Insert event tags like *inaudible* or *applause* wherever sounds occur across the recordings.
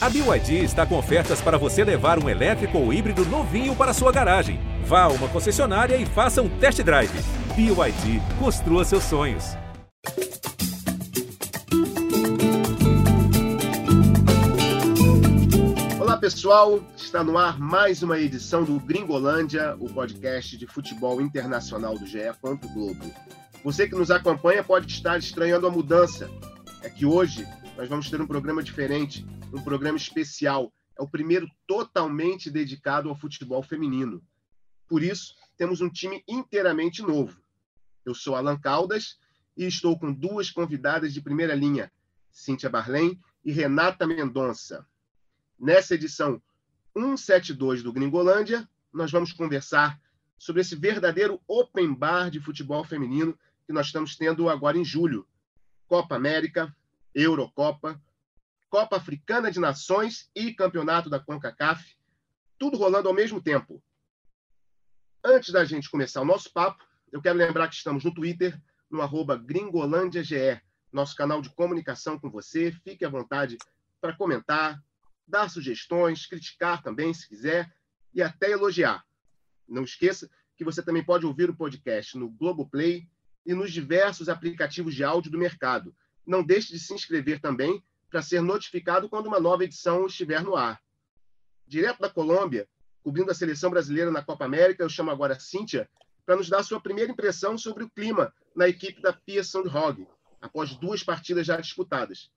A BYD está com ofertas para você levar um elétrico ou híbrido novinho para sua garagem. Vá a uma concessionária e faça um test drive. BYD, construa seus sonhos. Olá pessoal, está no ar mais uma edição do Gringolândia, o podcast de futebol internacional do GE. Globo. Você que nos acompanha pode estar estranhando a mudança. É que hoje nós vamos ter um programa diferente, um programa especial. É o primeiro totalmente dedicado ao futebol feminino. Por isso, temos um time inteiramente novo. Eu sou Alan Caldas e estou com duas convidadas de primeira linha, Cíntia Barlém e Renata Mendonça. Nessa edição 172 do Gringolândia, nós vamos conversar sobre esse verdadeiro open bar de futebol feminino que nós estamos tendo agora em julho. Copa América, Eurocopa, Copa Africana de Nações e Campeonato da CONCACAF, tudo rolando ao mesmo tempo. Antes da gente começar o nosso papo, eu quero lembrar que estamos no Twitter, no arroba gringolândiage, nosso canal de comunicação com você. Fique à vontade para comentar, dar sugestões, criticar também, se quiser, e até elogiar. Não esqueça que você também pode ouvir o podcast no Globoplay e nos diversos aplicativos de áudio do mercado, não deixe de se inscrever também para ser notificado quando uma nova edição estiver no ar. Direto da Colômbia, cobrindo a seleção brasileira na Copa América, eu chamo agora a Cíntia para nos dar sua primeira impressão sobre o clima na equipe da Pia Sandhog, após duas partidas já disputadas,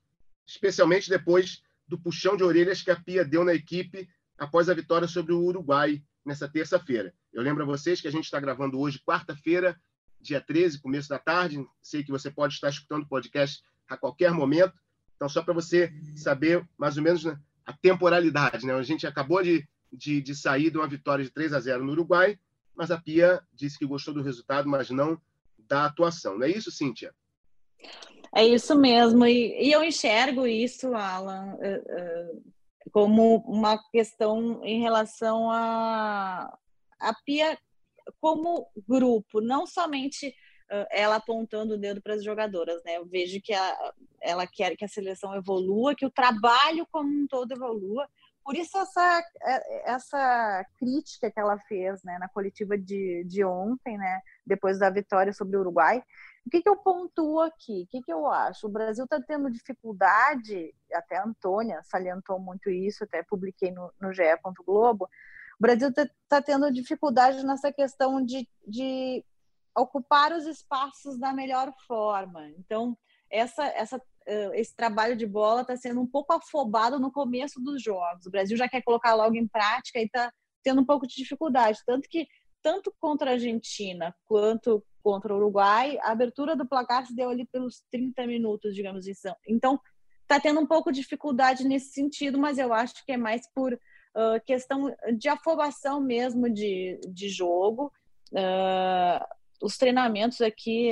especialmente depois do puxão de orelhas que a Pia deu na equipe após a vitória sobre o Uruguai nessa terça-feira. Eu lembro a vocês que a gente está gravando hoje, quarta-feira, dia 13, começo da tarde. Sei que você pode estar escutando o podcast a qualquer momento. Então, só para você saber mais ou menos né, a temporalidade. Né? A gente acabou de, de, de, sair de uma vitória de 3 a 0 no Uruguai, mas a Pia disse que gostou do resultado, mas não da atuação. Não é isso, Cíntia? É isso mesmo. E, e eu enxergo isso, Alan, uh, uh, como uma questão em relação a, a Pia como grupo, não somente ela apontando o dedo para as jogadoras, né? Eu vejo que a, ela quer que a seleção evolua, que o trabalho como um todo evolua. Por isso essa é, essa crítica que ela fez, né, na coletiva de, de ontem, né, depois da vitória sobre o Uruguai. O que, que eu pontuo aqui? O que, que eu acho? O Brasil está tendo dificuldade, até a Antônia salientou muito isso, até publiquei no, no GE. Globo. O Brasil está tá tendo dificuldade nessa questão de, de ocupar os espaços da melhor forma. Então, essa, essa, esse trabalho de bola está sendo um pouco afobado no começo dos jogos. O Brasil já quer colocar logo em prática e está tendo um pouco de dificuldade. Tanto que, tanto contra a Argentina quanto contra o Uruguai, a abertura do placar se deu ali pelos 30 minutos, digamos assim. Então, está tendo um pouco de dificuldade nesse sentido, mas eu acho que é mais por uh, questão de afobação mesmo de, de jogo. Uh, os treinamentos aqui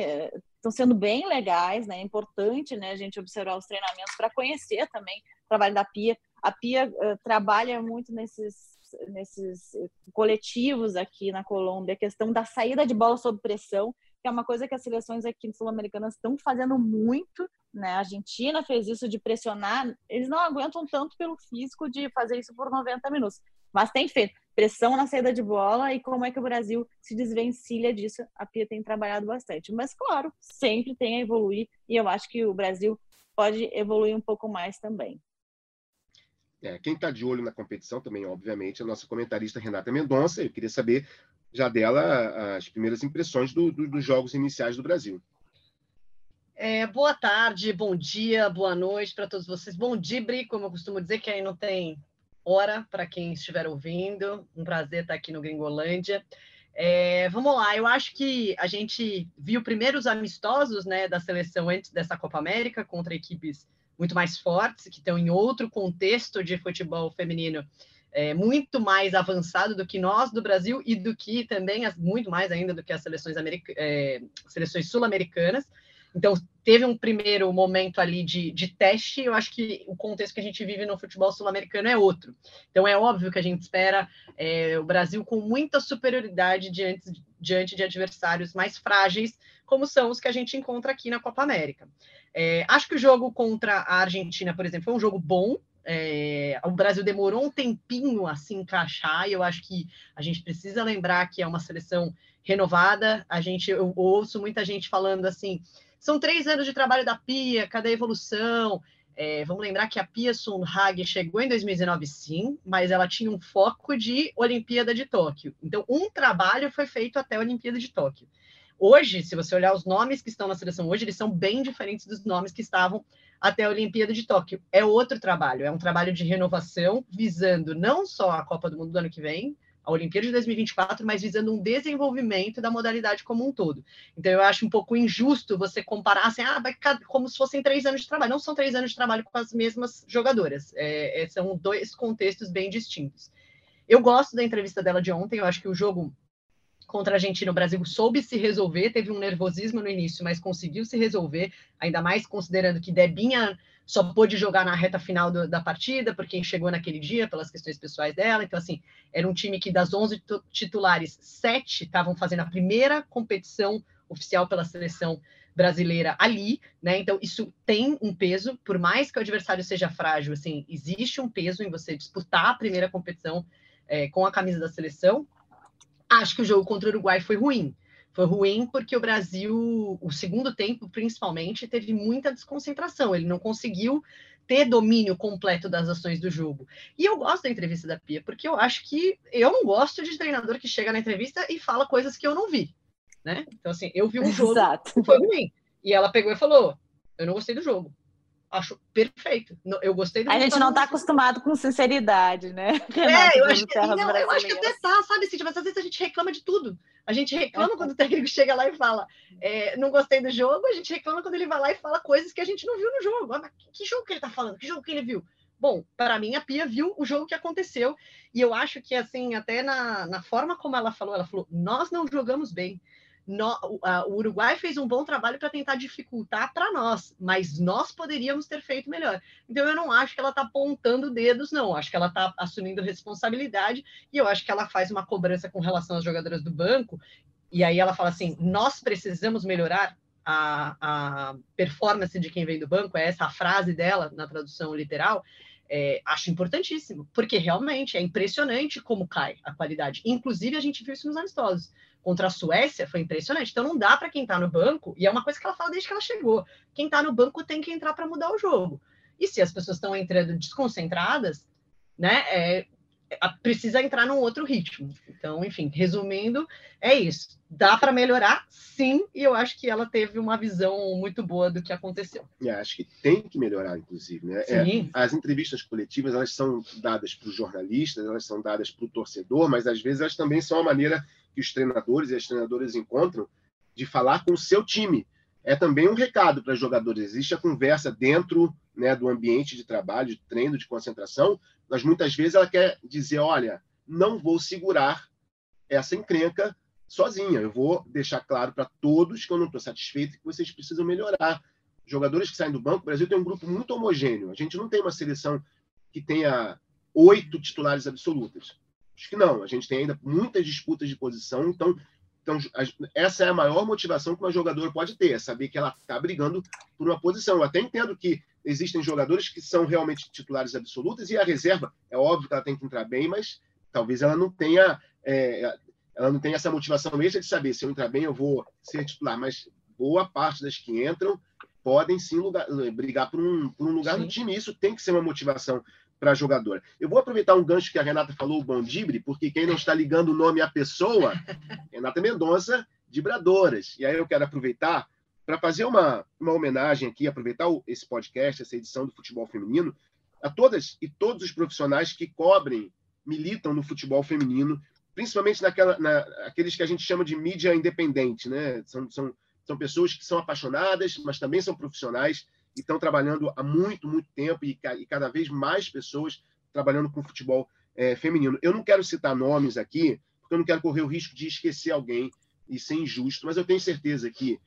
estão sendo bem legais, né? É importante, né, a gente observar os treinamentos para conhecer também o trabalho da Pia. A Pia uh, trabalha muito nesses nesses coletivos aqui na Colômbia, a questão da saída de bola sob pressão, que é uma coisa que as seleções aqui sul-americanas estão fazendo muito, né? A Argentina fez isso de pressionar, eles não aguentam tanto pelo físico de fazer isso por 90 minutos, mas tem feito pressão na saída de bola e como é que o Brasil se desvencilha disso. A Pia tem trabalhado bastante. Mas, claro, sempre tem a evoluir e eu acho que o Brasil pode evoluir um pouco mais também. É, quem está de olho na competição também, obviamente, é a nossa comentarista Renata Mendonça. Eu queria saber já dela as primeiras impressões do, do, dos jogos iniciais do Brasil. É, boa tarde, bom dia, boa noite para todos vocês. Bom dia, Bri, como eu costumo dizer, que aí não tem hora para quem estiver ouvindo. Um prazer estar aqui no Gringolândia. É, vamos lá, eu acho que a gente viu primeiros amistosos né, da seleção antes dessa Copa América contra equipes muito mais fortes, que estão em outro contexto de futebol feminino é, muito mais avançado do que nós do Brasil e do que também, muito mais ainda do que as seleções, é, seleções sul-americanas. Então, teve um primeiro momento ali de, de teste. Eu acho que o contexto que a gente vive no futebol sul-americano é outro. Então, é óbvio que a gente espera é, o Brasil com muita superioridade diante, diante de adversários mais frágeis, como são os que a gente encontra aqui na Copa América. É, acho que o jogo contra a Argentina, por exemplo, foi um jogo bom. É, o Brasil demorou um tempinho a se encaixar, e eu acho que a gente precisa lembrar que é uma seleção renovada. A gente, eu ouço muita gente falando assim: são três anos de trabalho da Pia, cadê a evolução? É, vamos lembrar que a Pia Sundhage chegou em 2019, sim, mas ela tinha um foco de Olimpíada de Tóquio. Então, um trabalho foi feito até a Olimpíada de Tóquio. Hoje, se você olhar os nomes que estão na seleção hoje, eles são bem diferentes dos nomes que estavam até a Olimpíada de Tóquio. É outro trabalho, é um trabalho de renovação, visando não só a Copa do Mundo do ano que vem, a Olimpíada de 2024, mas visando um desenvolvimento da modalidade como um todo. Então, eu acho um pouco injusto você comparar assim, ah, como se fossem três anos de trabalho. Não são três anos de trabalho com as mesmas jogadoras. É, é, são dois contextos bem distintos. Eu gosto da entrevista dela de ontem, eu acho que o jogo contra a Argentina, o Brasil soube se resolver, teve um nervosismo no início, mas conseguiu se resolver, ainda mais considerando que Debinha só pôde jogar na reta final do, da partida, porque chegou naquele dia, pelas questões pessoais dela. Então, assim, era um time que das 11 titulares, sete estavam fazendo a primeira competição oficial pela seleção brasileira ali, né? Então, isso tem um peso, por mais que o adversário seja frágil, assim, existe um peso em você disputar a primeira competição é, com a camisa da seleção. Acho que o jogo contra o Uruguai foi ruim. Foi ruim porque o Brasil, o segundo tempo principalmente, teve muita desconcentração. Ele não conseguiu ter domínio completo das ações do jogo. E eu gosto da entrevista da Pia, porque eu acho que eu não gosto de treinador que chega na entrevista e fala coisas que eu não vi. Né? Então, assim, eu vi um jogo *laughs* Exato. que foi ruim. E ela pegou e falou: Eu não gostei do jogo acho perfeito. Eu gostei A gente não está acostumado com sinceridade, né? É, *laughs* eu acho, que, não, eu acho que até tá, sabe, assim, mas às vezes a gente reclama de tudo. A gente reclama é. quando o técnico chega lá e fala, é, não gostei do jogo, a gente reclama quando ele vai lá e fala coisas que a gente não viu no jogo. Ah, mas que jogo que ele está falando? Que jogo que ele viu? Bom, para mim, a Pia viu o jogo que aconteceu, e eu acho que, assim, até na, na forma como ela falou, ela falou: nós não jogamos bem no, o Uruguai fez um bom trabalho para tentar dificultar para nós, mas nós poderíamos ter feito melhor. Então eu não acho que ela está apontando dedos, não. Acho que ela está assumindo responsabilidade e eu acho que ela faz uma cobrança com relação às jogadoras do banco. E aí ela fala assim: nós precisamos melhorar a, a performance de quem vem do banco. É essa a frase dela na tradução literal. É, acho importantíssimo, porque realmente é impressionante como cai a qualidade. Inclusive, a gente viu isso nos amistosos contra a Suécia foi impressionante. Então não dá para quem está no banco, e é uma coisa que ela fala desde que ela chegou. Quem está no banco tem que entrar para mudar o jogo. E se as pessoas estão entrando desconcentradas, né, é, precisa entrar num outro ritmo. Então, enfim, resumindo, é isso. Dá para melhorar, sim, e eu acho que ela teve uma visão muito boa do que aconteceu. E acho que tem que melhorar, inclusive. Né? É, as entrevistas coletivas elas são dadas para os jornalistas, elas são dadas para o torcedor, mas às vezes elas também são uma maneira que os treinadores e as treinadoras encontram de falar com o seu time. É também um recado para os jogadores. Existe a conversa dentro né, do ambiente de trabalho, de treino, de concentração, mas muitas vezes ela quer dizer: olha, não vou segurar essa encrenca sozinha. Eu vou deixar claro para todos que eu não estou satisfeito e que vocês precisam melhorar. Jogadores que saem do banco, o Brasil tem um grupo muito homogêneo. A gente não tem uma seleção que tenha oito titulares absolutas. Acho que não. A gente tem ainda muitas disputas de posição, então, então essa é a maior motivação que uma jogadora pode ter, é saber que ela está brigando por uma posição. Eu até entendo que existem jogadores que são realmente titulares absolutas e a reserva, é óbvio que ela tem que entrar bem, mas talvez ela não tenha é, ela não tenha essa motivação extra de saber se eu entrar bem eu vou ser titular, mas boa parte das que entram podem sim lugar, brigar por um, por um lugar sim. no time. Isso tem que ser uma motivação para a jogadora. Eu vou aproveitar um gancho que a Renata falou, o Bondibre, porque quem não está ligando o nome à pessoa, *laughs* Renata Mendonça, Dibradoras. E aí eu quero aproveitar para fazer uma, uma homenagem aqui, aproveitar esse podcast, essa edição do futebol feminino, a todas e todos os profissionais que cobrem, militam no futebol feminino, principalmente naquela, na, aqueles que a gente chama de mídia independente, né? São, são, são pessoas que são apaixonadas, mas também são profissionais e estão trabalhando há muito, muito tempo e, e, cada vez mais pessoas trabalhando com futebol é, feminino. Eu não quero citar nomes aqui, porque eu não quero correr o risco de esquecer alguém e ser injusto, mas eu tenho certeza que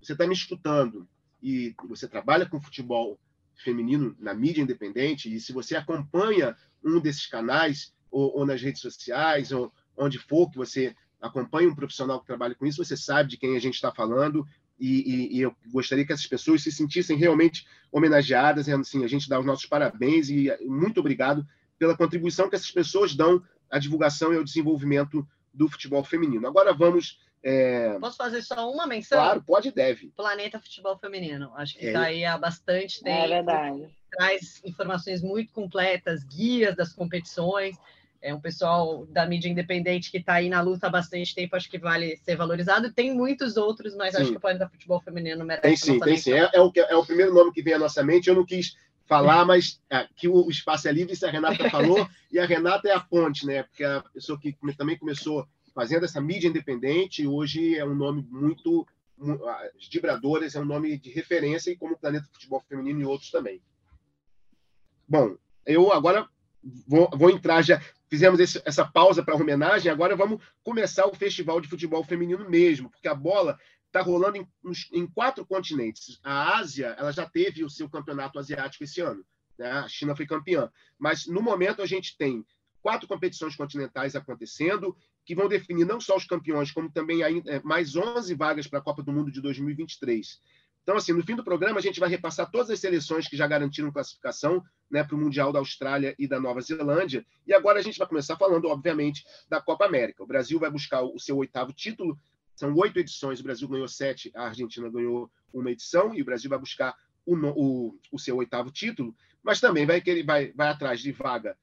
você está me escutando e você trabalha com futebol feminino na mídia independente, e se você acompanha um desses canais, ou, ou nas redes sociais, ou onde for que você acompanha um profissional que trabalha com isso, você sabe de quem a gente está falando. E, e, e, eu gostaria que essas pessoas se sentissem realmente homenageadas. Assim, a gente dá os nossos parabéns e muito obrigado pela contribuição que essas pessoas dão à divulgação e ao desenvolvimento do futebol feminino. Agora vamos. É... Posso fazer só uma menção? Claro, pode e deve. Planeta Futebol Feminino. Acho que está é. aí há bastante é tempo. É verdade. Traz informações muito completas, guias das competições é um pessoal da mídia independente que está aí na luta há bastante tempo, acho que vale ser valorizado. Tem muitos outros, mas sim. acho que o Planeta Futebol Feminino merece. Tem sim, tem sim. É, é, o, é o primeiro nome que vem à nossa mente. Eu não quis falar, mas é, o, espaço é livre, isso a Renata falou, *laughs* e a Renata é a ponte, né? Porque a pessoa que também começou fazendo essa mídia independente, hoje é um nome muito. As Vibradoras é um nome de referência, e como o Planeta Futebol Feminino e outros também. Bom, eu agora vou, vou entrar já fizemos esse, essa pausa para homenagem, agora vamos começar o Festival de Futebol Feminino mesmo, porque a bola está rolando em, em, quatro continentes. A Ásia, ela já teve o seu campeonato asiático esse ano, né? a China foi campeã, mas no momento a gente tem quatro competições continentais acontecendo, que vão definir não só os campeões, como também é, mais 11 vagas para a Copa do Mundo de 2023. Então, assim, no fim do programa, a gente vai repassar todas as seleções que já garantiram classificação né, para o Mundial da Austrália e da Nova Zelândia. E agora a gente vai começar falando, obviamente, da Copa América. O Brasil vai buscar o seu oitavo título. São oito edições, o Brasil ganhou sete, a Argentina ganhou uma edição, e o Brasil vai buscar o, o, o seu oitavo título, mas também vai, vai, vai atrás de vaga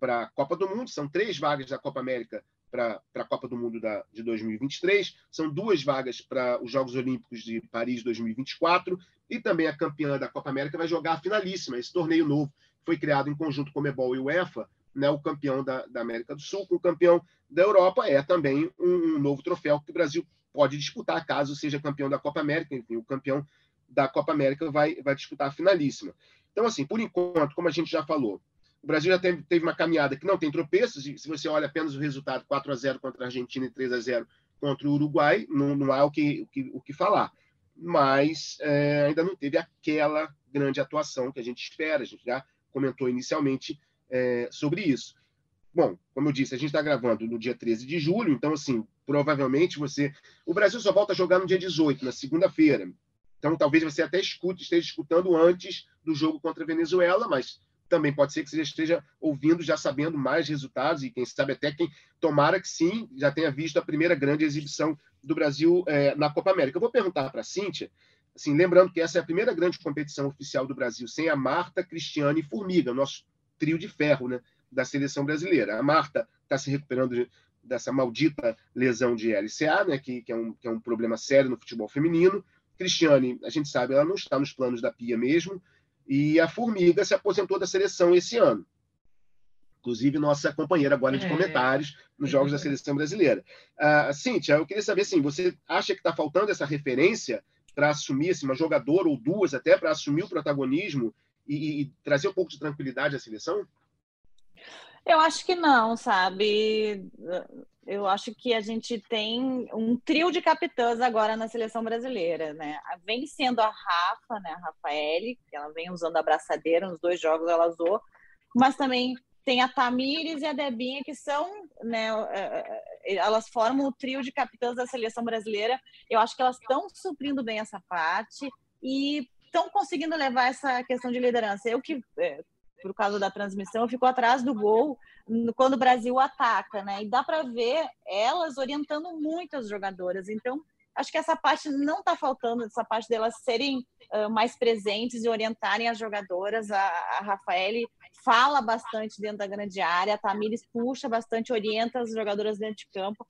para a Copa do Mundo. São três vagas da Copa América para a Copa do Mundo da, de 2023, são duas vagas para os Jogos Olímpicos de Paris 2024 e também a campeã da Copa América vai jogar a finalíssima, esse torneio novo foi criado em conjunto com o Mebol e o UEFA, né, o campeão da, da, América do Sul, com o campeão da Europa, é também um, um, novo troféu que o Brasil pode disputar, caso seja campeão da Copa América, enfim, o campeão da Copa América vai, vai disputar a finalíssima. Então, assim, por enquanto, como a gente já falou, o Brasil já teve, teve uma caminhada que não tem tropeços, e se você olha apenas o resultado 4 a 0 contra a Argentina e 3 a 0 contra o Uruguai, não, não há o que, o que, o que falar. Mas é, ainda não teve aquela grande atuação que a gente espera, a gente já comentou inicialmente é, sobre isso. Bom, como eu disse, a gente está gravando no dia 13 de julho, então, assim, provavelmente você. O Brasil só volta a jogar no dia 18, na segunda-feira. Então, talvez você até escute, esteja escutando antes do jogo contra a Venezuela, mas também pode ser que você esteja ouvindo, já sabendo mais resultados, e quem sabe até quem tomara que sim, já tenha visto a primeira grande exibição do Brasil é, na Copa América. Eu vou perguntar para a Cíntia, assim, lembrando que essa é a primeira grande competição oficial do Brasil, sem a Marta, Cristiane e Formiga, nosso trio de ferro né, da seleção brasileira. A Marta está se recuperando de, dessa maldita lesão de LCA, né, que, que, é um, que é um problema sério no futebol feminino. Cristiane, a gente sabe, ela não está nos planos da Pia mesmo, e a Formiga se aposentou da seleção esse ano. Inclusive, nossa companheira agora de é. comentários nos Jogos da Seleção Brasileira. Uh, Cíntia, eu queria saber, assim, você acha que está faltando essa referência para assumir, assim, uma jogadora ou duas até, para assumir o protagonismo e, e, e trazer um pouco de tranquilidade à seleção? Eu acho que não, sabe? Eu acho que a gente tem um trio de capitãs agora na seleção brasileira, né? Vem sendo a Rafa, né? A Rafaele, que ela vem usando a braçadeira, nos dois jogos ela usou, mas também tem a Tamires e a Debinha, que são, né? É, é, elas formam o trio de capitãs da seleção brasileira. Eu acho que elas estão suprindo bem essa parte e estão conseguindo levar essa questão de liderança. Eu que por causa da transmissão, ficou atrás do gol quando o Brasil ataca, né? E dá para ver elas orientando muito as jogadoras. Então, acho que essa parte não está faltando, essa parte delas serem uh, mais presentes e orientarem as jogadoras. A, a Rafaele fala bastante dentro da grande área, a Tamires puxa bastante, orienta as jogadoras dentro de campo.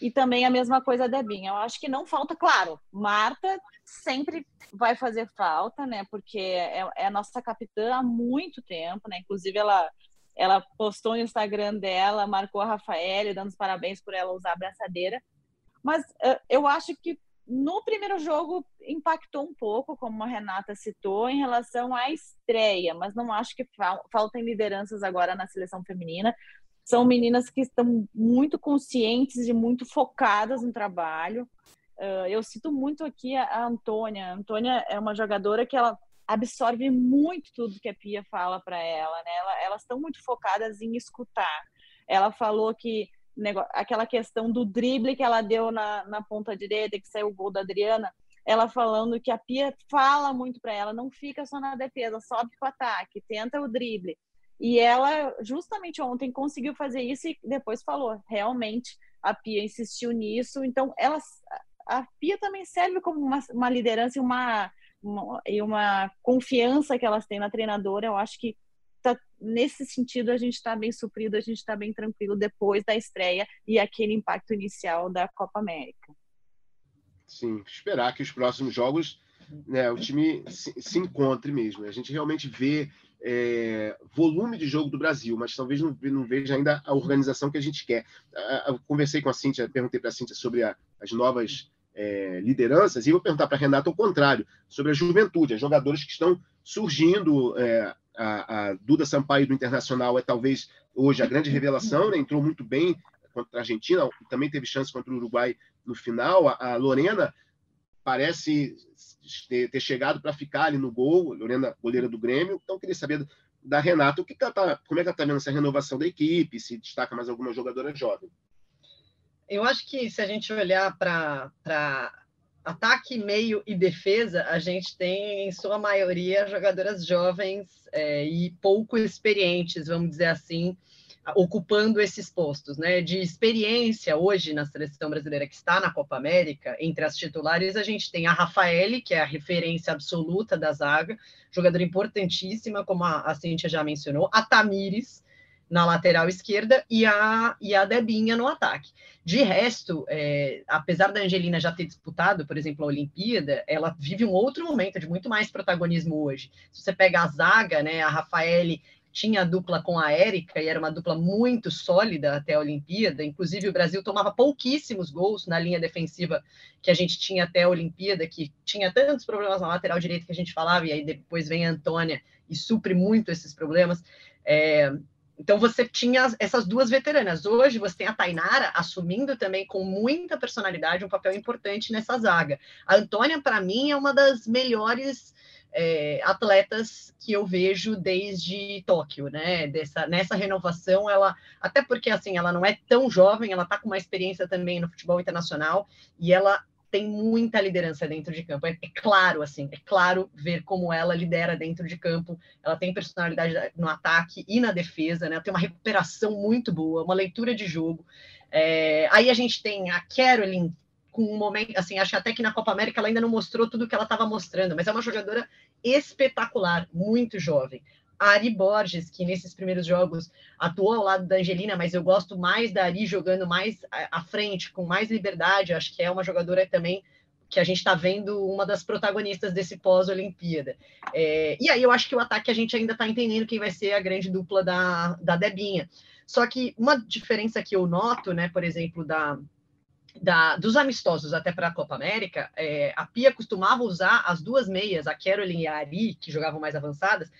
E também a mesma coisa a Debinha. Eu acho que não falta, claro, Marta sempre vai fazer falta, né? Porque é, é a nossa capitã há muito tempo, né? Inclusive, ela, ela postou no Instagram dela, marcou a Rafaela, dando os parabéns por ela usar a abraçadeira. Mas uh, eu acho que no primeiro jogo impactou um pouco, como a Renata citou, em relação à estreia, mas não acho que fal faltem lideranças agora na seleção feminina são meninas que estão muito conscientes e muito focadas no trabalho. Uh, eu cito muito aqui a, a Antônia. A Antônia é uma jogadora que ela absorve muito tudo que a Pia fala para ela, né? Ela, elas estão muito focadas em escutar. Ela falou que aquela questão do drible que ela deu na, na ponta direita, que saiu o gol da Adriana, ela falando que a Pia fala muito para ela, não fica só na defesa, sobe para o ataque, tenta o drible. E ela, justamente ontem, conseguiu fazer isso e depois falou, realmente, a Pia insistiu nisso. Então, ela, a Pia também serve como uma, uma liderança e uma, uma, e uma confiança que elas têm na treinadora. Eu acho que tá, nesse sentido a gente está bem suprido, a gente está bem tranquilo depois da estreia e aquele impacto inicial da Copa América. Sim, esperar que os próximos jogos né, o time se, se encontre mesmo. A gente realmente vê é, volume de jogo do Brasil, mas talvez não, não, veja ainda a organização que a gente quer. Eu conversei com a Cíntia, perguntei para a Cíntia sobre a, as novas é, lideranças, e vou perguntar para a Renata o contrário, sobre a juventude, as jogadoras que estão surgindo. É, a, a, Duda Sampaio do Internacional é talvez hoje a grande revelação, né? entrou muito bem contra a Argentina, também teve chance contra o Uruguai no final. A, a Lorena parece ter, chegado para ficar ali no gol, Lorena, goleira do Grêmio. Então, queria saber da Renata, o que, que ela tá, como é que ela está vendo essa renovação da equipe, se destaca mais alguma jogadora jovem? Eu acho que se a gente olhar para ataque, meio e defesa, a gente tem, em sua maioria, jogadoras jovens é, e pouco experientes, vamos dizer assim, ocupando esses postos, né? De experiência hoje na seleção brasileira que está na Copa América, entre as titulares, a gente tem a Rafaele, que é a referência absoluta da zaga, jogadora importantíssima, como a, a Cíntia já mencionou, a Tamires na lateral esquerda e a, e a Debinha no ataque. De resto, é, apesar da Angelina já ter disputado, por exemplo, a Olimpíada, ela vive um outro momento de muito mais protagonismo hoje. Se você pega a zaga, né, a Rafaele tinha a dupla com a Érica e era uma dupla muito sólida até a Olimpíada. Inclusive, o Brasil tomava pouquíssimos gols na linha defensiva que a gente tinha até a Olimpíada, que tinha tantos problemas na lateral direita que a gente falava, e aí depois vem a Antônia e supre muito esses problemas. É, então você tinha essas duas veteranas. Hoje você tem a Tainara assumindo também com muita personalidade um papel importante nessa zaga. A Antônia, para mim, é uma das melhores é, atletas que eu vejo desde Tóquio, né? Dessa, nessa renovação, ela até porque assim ela não é tão jovem, ela está com uma experiência também no futebol internacional e ela tem muita liderança dentro de campo. É, é, claro, assim, é claro ver como ela lidera dentro de campo. Ela tem personalidade no ataque e na defesa, né? Ela tem uma recuperação muito boa, uma leitura de jogo. É, aí a gente tem a Carolyn com um momento, assim, acho até que na Copa América ela ainda não mostrou tudo o que ela estava mostrando, mas é uma jogadora espetacular, muito jovem. A Ari Borges, que nesses primeiros jogos atuou ao lado da Angelina, mas eu gosto mais da Ari jogando mais à frente, com mais liberdade. Acho que é uma jogadora também que a gente está vendo uma das protagonistas desse pós-Olimpíada. É, e aí eu acho que o ataque a gente ainda está entendendo quem vai ser a grande dupla da, da Debinha. Só que uma diferença que eu noto, né, por exemplo, da, da, dos amistosos até para a Copa América, é, a Pia costumava usar as duas meias, a Carolyn e a Ari, que jogavam mais avançadas,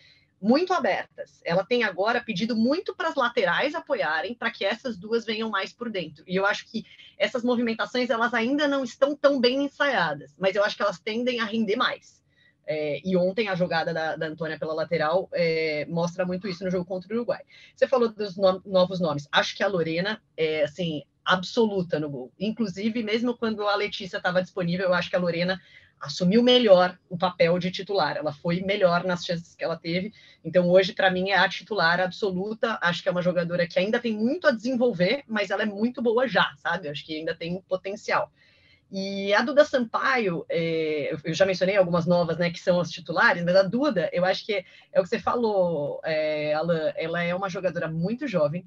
muito abertas. Ela tem agora pedido muito para as laterais apoiarem para que essas duas venham mais por dentro. E eu acho que essas movimentações elas ainda não estão tão bem ensaiadas, mas eu acho que elas tendem a render mais. É, e ontem a jogada da, da Antônia pela lateral é, mostra muito isso no jogo contra o Uruguai. Você falou dos no novos nomes. Acho que a Lorena, é, assim, absoluta no gol. Inclusive, mesmo quando a Letícia estava disponível, eu acho que a Lorena assumiu melhor o papel de titular. Ela foi melhor nas chances que ela teve. Então, hoje, para mim, é a titular absoluta. Acho que é uma jogadora que ainda tem muito a desenvolver, mas ela é muito boa já, sabe? Acho que ainda tem potencial. E a Duda Sampaio, é, eu já mencionei algumas novas, né, que são as titulares, mas a Duda, eu acho que é, é o que você falou, é, Alan, ela é uma jogadora muito jovem,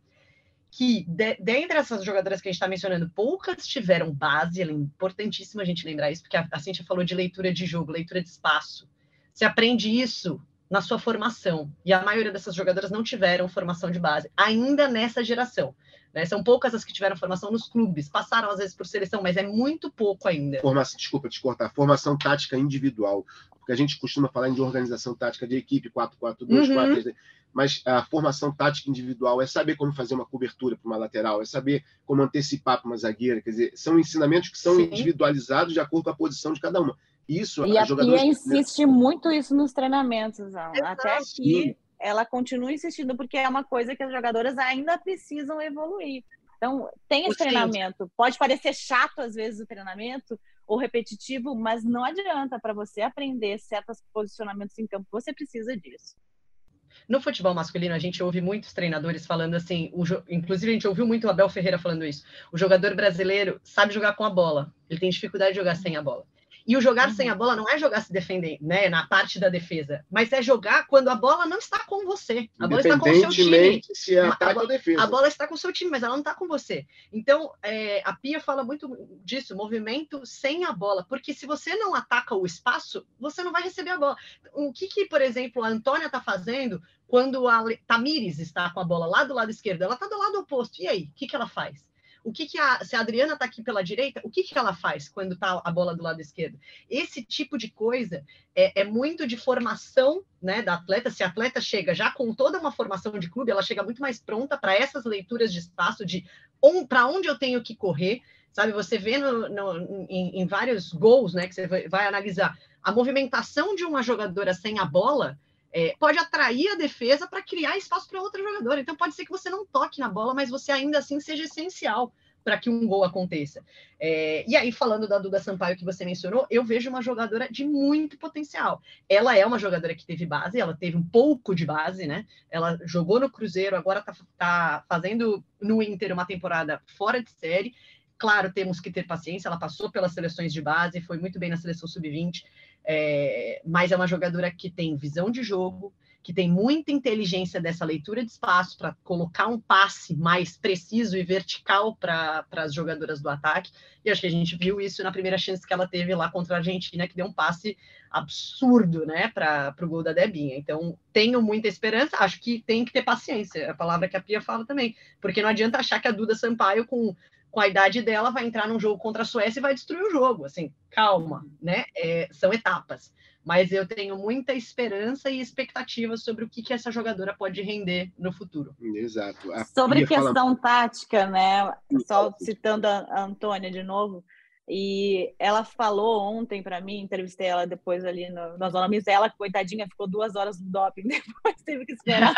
que de, dentre essas jogadoras que a gente está mencionando, poucas tiveram base, é importantíssimo a gente lembrar isso, porque a, a Cintia falou de leitura de jogo, leitura de espaço. Você aprende isso na sua formação, e a maioria dessas jogadoras não tiveram formação de base, ainda nessa geração. Né? São poucas as que tiveram formação nos clubes, passaram às vezes por seleção, mas é muito pouco ainda. Formação, desculpa te cortar, formação tática individual, porque a gente costuma falar de organização tática de equipe, 4-4-2, uhum. 4 mas a formação tática individual é saber como fazer uma cobertura para uma lateral, é saber como antecipar para uma zagueira, quer dizer, são ensinamentos que são Sim. individualizados de acordo com a posição de cada uma. Isso, e a, a Pia insiste muito isso nos treinamentos, até aqui ela continua insistindo porque é uma coisa que as jogadoras ainda precisam evoluir. Então, tem esse treinamento. Pode parecer chato às vezes o treinamento, ou repetitivo, mas não adianta para você aprender certos posicionamentos em campo, você precisa disso. No futebol masculino, a gente ouve muitos treinadores falando assim, o, inclusive a gente ouviu muito o Abel Ferreira falando isso. O jogador brasileiro sabe jogar com a bola, ele tem dificuldade de jogar sem a bola. E o jogar uhum. sem a bola não é jogar se defender, né, na parte da defesa, mas é jogar quando a bola não está com você. A bola está com o seu time. Se é ataque a, ou defesa. a bola está com o seu time, mas ela não está com você. Então, é, a Pia fala muito disso, movimento sem a bola, porque se você não ataca o espaço, você não vai receber a bola. O que, que por exemplo, a Antônia está fazendo quando a Tamires está com a bola lá do lado esquerdo? Ela está do lado oposto. E aí, o que, que ela faz? O que, que a, se a Adriana está aqui pela direita, o que, que ela faz quando está a bola do lado esquerdo? Esse tipo de coisa é, é, muito de formação né, da atleta. Se a atleta chega já com toda uma formação de clube, ela chega muito mais pronta para essas leituras de espaço, de um, para onde eu tenho que correr. Sabe, você vê no, no, em, em, vários gols, né, que você vai, vai analisar a movimentação de uma jogadora sem a bola, é, pode atrair a defesa para criar espaço para outro jogador. Então pode ser que você não toque na bola, mas você ainda assim seja essencial para que um gol aconteça. É, e aí, falando da Duda Sampaio que você mencionou, eu vejo uma jogadora de muito potencial. Ela é uma jogadora que teve base, ela teve um pouco de base, né? Ela jogou no Cruzeiro, agora está tá fazendo no Inter uma temporada fora de série. Claro, temos que ter paciência, ela passou pelas seleções de base, foi muito bem na seleção sub-20. É, mas é uma jogadora que tem visão de jogo, que tem muita inteligência dessa leitura de espaço para colocar um passe mais preciso e vertical para as jogadoras do ataque. E acho que a gente viu isso na primeira chance que ela teve lá contra a Argentina, que deu um passe absurdo né, para o gol da Debinha. Então, tenho muita esperança, acho que tem que ter paciência, é a palavra que a Pia fala também, porque não adianta achar que a Duda Sampaio, com com a idade dela, vai entrar num jogo contra a Suécia e vai destruir o jogo. Assim, calma, né? É, são etapas. Mas eu tenho muita esperança e expectativa sobre o que, que essa jogadora pode render no futuro. Exato. A sobre questão fala... tática, né? Só citando a Antônia de novo. E ela falou ontem para mim, entrevistei ela depois ali no, na Zona Mista, ela, coitadinha, ficou duas horas no doping, *laughs* depois teve que esperar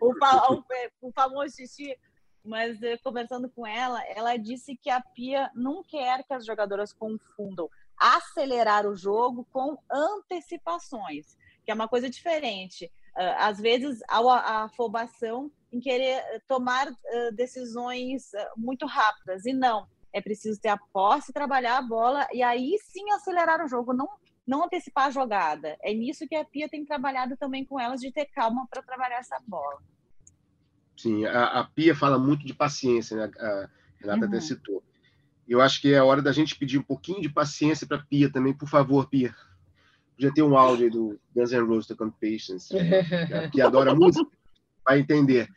o, o, o, o famoso xixi mas eh, conversando com ela, ela disse que a Pia não quer que as jogadoras confundam acelerar o jogo com antecipações, que é uma coisa diferente. Uh, às vezes, a afobação em querer eh, tomar uh, decisões uh, muito rápidas, e não. É preciso ter a posse, trabalhar a bola e aí sim acelerar o jogo, não, não antecipar a jogada. É nisso que a Pia tem trabalhado também com elas, de ter calma para trabalhar essa bola. Sim, a, a, Pia fala muito de paciência, né? A Renata uhum. até citou. Eu acho que é a hora da gente pedir um pouquinho de paciência para a Pia também, por favor, Pia. Podia ter um áudio aí do Guns N' Roses tocando Patience. A *laughs* Pia adora música, vai entender.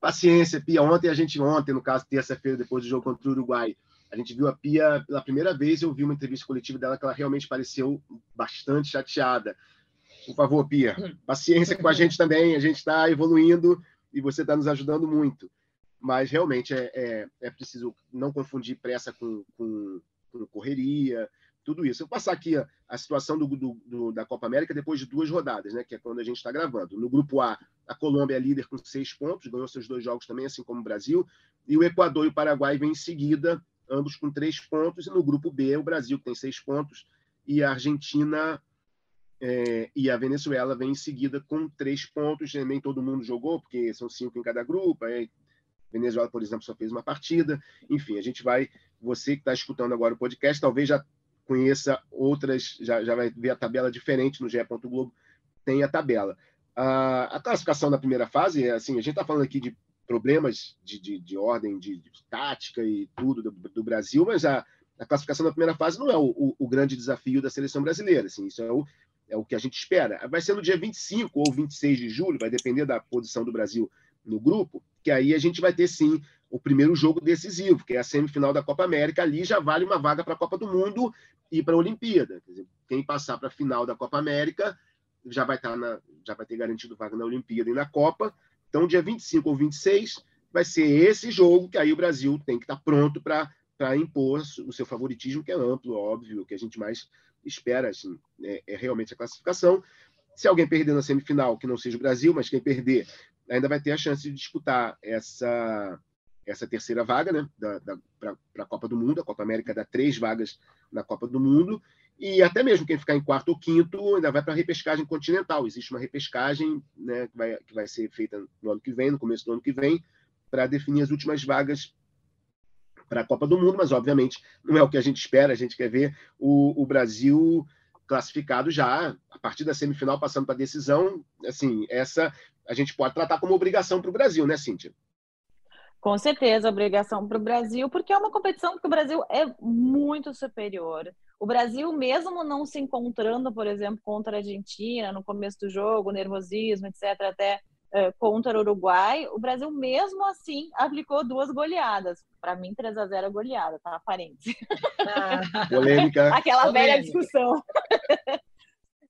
Paciência, Pia. Ontem a gente, ontem, no caso, terça-feira, depois do jogo contra o Uruguai, a gente viu a Pia pela primeira vez. Eu vi uma entrevista coletiva dela que ela realmente pareceu bastante chateada. Por favor, Pia, paciência com a gente também. A gente está evoluindo e você está nos ajudando muito. Mas realmente é, é, é preciso não confundir pressa com, com, com, correria, tudo isso. Eu vou passar aqui a, a situação do, do, do, da Copa América depois de duas rodadas, né, que é quando a gente está gravando. No grupo A, a Colômbia é líder com seis pontos, ganhou seus dois jogos também, assim como o Brasil, e o Equador e o Paraguai vêm em seguida, ambos com três pontos, e no grupo B, o Brasil que tem seis pontos, e a Argentina é, e a Venezuela vem em seguida com três pontos. Nem todo mundo jogou, porque são cinco em cada grupo. Aí, Venezuela, por exemplo, só fez uma partida. Enfim, a gente vai. Você que está escutando agora o podcast, talvez já conheça outras, já, já vai ver a tabela diferente no GE. Globo, tem a tabela. A, a classificação da primeira fase, é assim, a gente está falando aqui de problemas de, de, de ordem de, de, tática e tudo do, do Brasil, mas a, a classificação da primeira fase não é o, o, o, grande desafio da seleção brasileira. Assim, isso é o, é o que a gente espera. Vai ser no dia 25 ou 26 de julho, vai depender da posição do Brasil no grupo, que aí a gente vai ter sim o primeiro jogo decisivo, que é a semifinal da Copa América. Ali já vale uma vaga para a Copa do Mundo e para a Olimpíada. Dizer, quem passar para a final da Copa América já vai, tá na, já vai ter garantido vaga na Olimpíada e na Copa. Então, dia 25 ou 26 vai ser esse jogo que aí o Brasil tem que estar tá pronto para impor o seu favoritismo, que é amplo, óbvio, que a gente mais espera assim, é, é, realmente a classificação. Se alguém perder na semifinal, que não seja o Brasil, mas quem perder ainda vai ter a chance de disputar essa, essa terceira vaga né, para a Copa do Mundo. A Copa América dá três vagas na Copa do Mundo. E até mesmo quem ficar em quarto ou quinto ainda vai para a repescagem continental. Existe uma repescagem né, que, vai, que vai ser feita no ano que vem, no começo do ano que vem, para definir as últimas vagas para a Copa do Mundo, mas obviamente não é o que a gente espera, a gente quer ver o, o Brasil classificado já a partir da semifinal passando para a decisão. Assim, essa a gente pode tratar como obrigação para o Brasil, né, Cíntia? Com certeza, obrigação para o Brasil, porque é uma competição que o Brasil é muito superior. O Brasil, mesmo não se encontrando, por exemplo, contra a Argentina no começo do jogo, nervosismo, etc., até contra o Uruguai, o Brasil, mesmo assim, aplicou duas goleadas. Para mim, 3 a 0 é goleada, tá? Parênteses. Ah. *laughs* Polêmica. Aquela Polêmica. velha discussão. *laughs*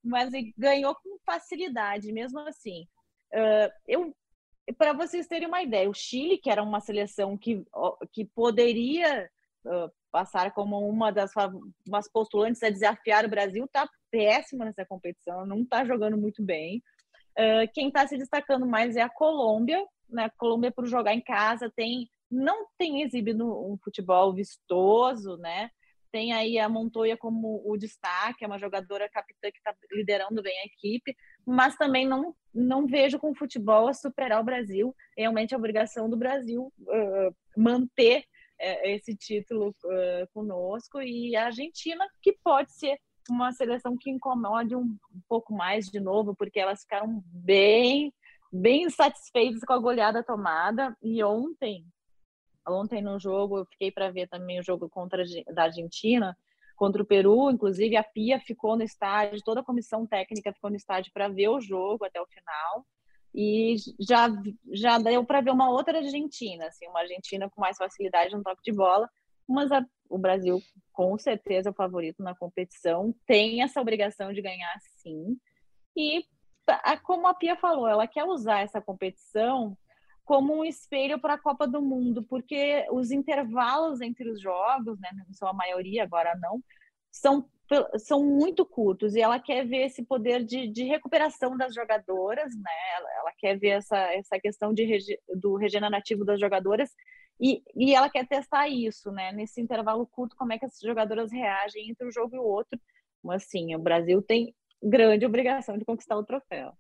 Mas ganhou com facilidade, mesmo assim. Uh, eu para vocês terem uma ideia, o Chile, que era uma seleção que, que poderia uh, passar como uma das umas postulantes a desafiar o Brasil, está péssima nessa competição, não está jogando muito bem. Uh, quem está se destacando mais é a Colômbia, né? A Colômbia, por jogar em casa, tem não tem exibido um futebol vistoso, né? Tem aí a Montoya como o destaque, é uma jogadora capitã que está liderando bem a equipe, mas também não, não vejo com o futebol a superar o Brasil. Realmente a obrigação do Brasil uh, manter uh, esse título uh, conosco e a Argentina, que pode ser uma seleção que incomode um, pouco mais de novo, porque elas ficaram bem, bem satisfeitas com a goleada tomada. E ontem, Ontem no jogo, eu fiquei para ver também o jogo contra da Argentina, contra o Peru, inclusive a Pia ficou no estádio, toda a comissão técnica ficou no estádio para ver o jogo até o final. E já já deu para ver uma outra Argentina, assim, uma Argentina com mais facilidade no toque de bola, mas a, o Brasil com certeza é o favorito na competição, tem essa obrigação de ganhar sim. E como a Pia falou, ela quer usar essa competição como um espelho para a Copa do Mundo, porque os intervalos entre os jogos, né, não são a maioria, agora não, são, são muito curtos e ela quer ver esse poder de, de recuperação das jogadoras, né? Ela, ela quer ver essa, essa questão de do regenerativo das jogadoras e, e ela quer testar isso, né? Nesse intervalo curto, como é que as jogadoras reagem entre um jogo e o outro. Mas, assim, o Brasil tem grande obrigação de conquistar o troféu.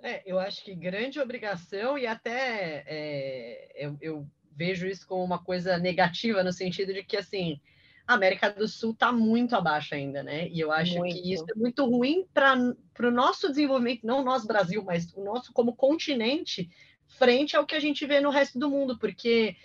É, eu acho que grande obrigação e até é, eu, eu, vejo isso como uma coisa negativa no sentido de que assim a América do Sul está muito abaixo ainda, né? E eu acho muito. que isso é muito ruim para o nosso desenvolvimento, não nós Brasil, mas o nosso como continente frente ao que a gente vê no resto do mundo, porque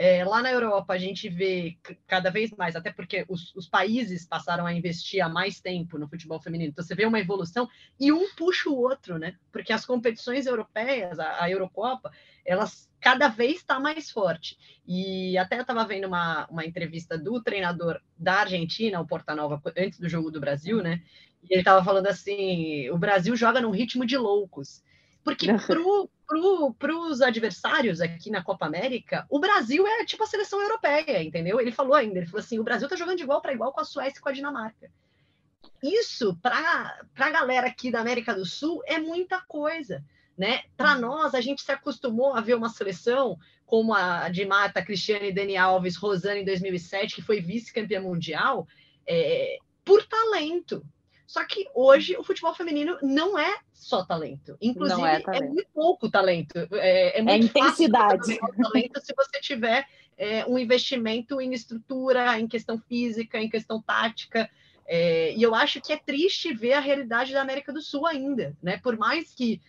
é, lá na Europa, a gente vê cada vez mais, até porque os, os, países passaram a investir há mais tempo no futebol feminino. Então, você vê uma evolução e um puxa o outro, né? Porque as competições europeias, a, a Eurocopa, elas cada vez está mais forte. E até eu estava vendo uma, uma entrevista do treinador da Argentina, o Porta Nova, antes do jogo do Brasil, né? E ele estava falando assim: o Brasil joga num ritmo de loucos. Porque para os adversários aqui na Copa América, o Brasil é tipo a seleção europeia, entendeu? Ele falou ainda, ele falou assim, o Brasil está jogando de igual para igual com a Suécia e com a Dinamarca. Isso, para a galera aqui da América do Sul, é muita coisa. Né? Para uhum. nós, a gente se acostumou a ver uma seleção como a de Mata, Cristiane, Dani Alves, Rosane em 2007, que foi vice-campeã mundial, é, por talento, só que hoje o futebol feminino não é só talento. Inclusive, é, talento. é, muito pouco talento. É, é, é muito é intensidade. talento se você tiver é, um investimento em estrutura, em questão física, em questão tática. É, e eu acho que é triste ver a realidade da América do Sul ainda, né? Por mais que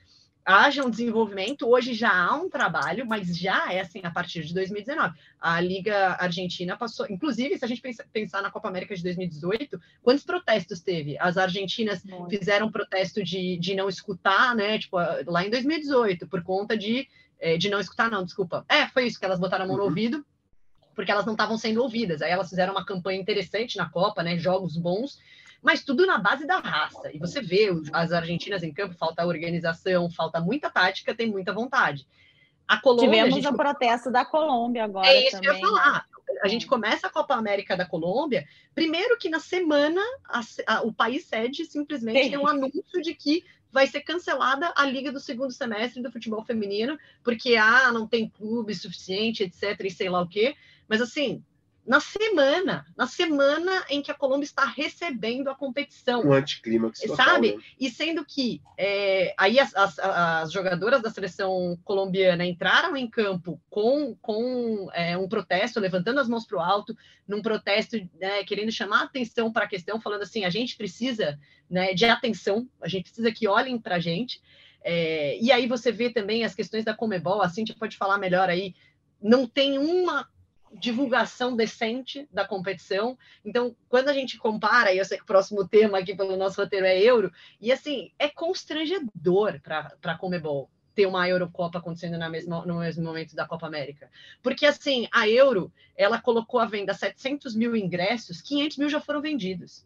haja um desenvolvimento. Hoje já há um trabalho, mas já é assim a partir de 2019. A Liga Argentina passou, inclusive, se a gente pensar na Copa América de 2018, quantos protestos teve? As argentinas Muito. fizeram um protesto de, de não escutar, né? Tipo, lá em 2018, por conta de, eh, de não escutar, não, desculpa. É, foi isso que elas botaram a mão no uhum. ouvido porque elas não estavam sendo ouvidas. Aí elas fizeram uma campanha interessante na Copa, né? Jogos bons, mas tudo na base da raça. E você vê as argentinas em campo, falta organização, falta muita tática, tem muita vontade. A Colômbia. Tivemos a gente... o protesto da Colômbia agora. É isso também, que eu ia falar. Né? A gente começa a Copa América da Colômbia. Primeiro que na semana a, a, o país sede simplesmente tem um anúncio de que vai ser cancelada a liga do segundo semestre do futebol feminino, porque ah, não tem clube suficiente, etc, e sei lá o quê. Mas assim, na semana, na semana em que a Colômbia está recebendo a competição. Um anticlímax total, Sabe? Né? E sendo que é, aí as, as, as, jogadoras da seleção colombiana entraram em campo com, com é, um protesto, levantando as mãos para o alto, num protesto né, querendo chamar atenção para a questão, falando assim, a gente precisa né, de atenção, a gente precisa que olhem para a gente. É, e aí você vê também as questões da Comebol, a Cintia pode falar melhor aí, não tem uma divulgação decente da competição. Então, quando a gente compara, e eu sei que o próximo tema aqui pelo nosso roteiro é euro, e assim, é constrangedor para a Comebol ter uma Eurocopa acontecendo na mesma, no mesmo momento da Copa América. Porque, assim, a Euro, ela colocou à venda 700 mil ingressos, 500 mil já foram vendidos.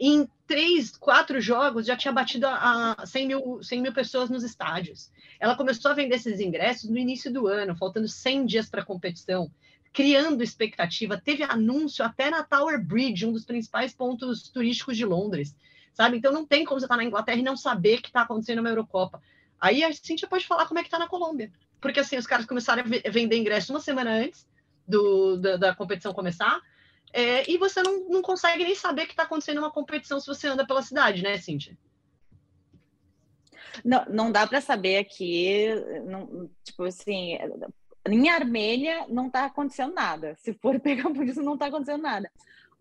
Em três, quatro jogos, já tinha batido a, a 100, mil, 100 mil pessoas nos estádios. Ela começou a vender esses ingressos no início do ano, faltando 100 dias para a competição criando expectativa. Teve anúncio até na Tower Bridge, um dos principais pontos turísticos de Londres, sabe? Então não tem como você estar tá na Inglaterra e não saber que está acontecendo uma Eurocopa. Aí a Cintia pode falar como é que está na Colômbia. Porque assim, os caras começaram a vender ingressos uma semana antes do, da, da competição começar, é, e você não, não consegue nem saber que está acontecendo uma competição se você anda pela cidade, né, Cintia? Não, não dá para saber aqui, não, tipo assim, em Armênia não está acontecendo nada. Se for *laughs* pegar por isso, não está acontecendo nada.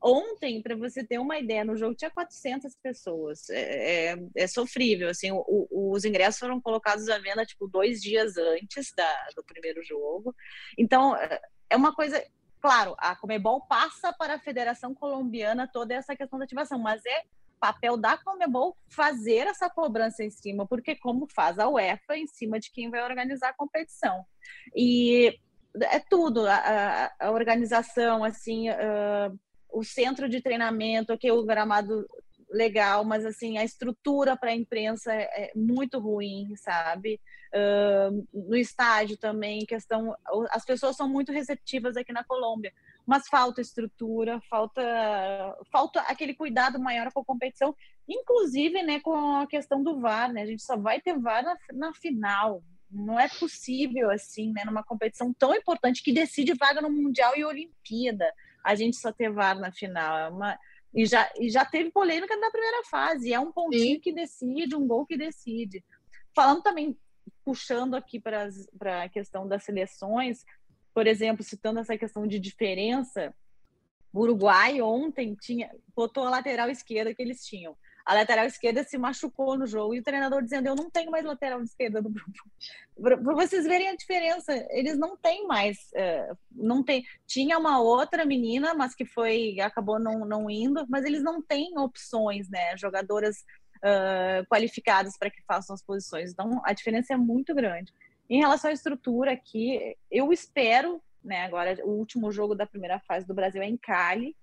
Ontem, para você ter uma ideia, no jogo tinha 400 pessoas. É, é, é sofrível, assim, o, o, os ingressos foram colocados à venda, tipo, dois dias antes da, do primeiro jogo. Então, é, é uma coisa... Claro, a Comebol passa para a Federação Colombiana toda essa questão da ativação, mas é papel da Comebol fazer essa cobrança em cima, porque como faz a UEFA em cima de quem vai organizar a competição. E é tudo, a, a organização, assim, uh, o centro de treinamento, que o gramado legal, mas assim, a estrutura para a imprensa é, é muito ruim, sabe? Uh, no estádio também, questão. As pessoas são muito receptivas aqui na Colômbia mas falta estrutura, falta falta aquele cuidado maior com a competição, inclusive, né, com a questão do VAR, né? A gente só vai ter VAR na, na final. Não é possível assim, né, numa competição tão importante que decide vaga no mundial e Olimpíada, a gente só ter VAR na final. É uma e já, e já teve polêmica na primeira fase, é um pontinho Sim. que decide, um gol que decide. Falando também, puxando aqui para a questão das seleções, por exemplo, citando essa questão de diferença, o Uruguai ontem tinha botou a lateral esquerda que eles tinham. A lateral esquerda se machucou no jogo e o treinador dizendo: Eu não tenho mais lateral esquerda no grupo. *laughs* Para vocês verem a diferença, eles não têm mais. Uh, não tem. Tinha uma outra menina, mas que foi acabou não, não indo, mas eles não têm opções, né? Jogadoras uh, qualificadas para que façam as posições. Então a diferença é muito grande. Em relação à estrutura aqui, eu espero, né, agora o último jogo da primeira fase do Brasil é em Cali.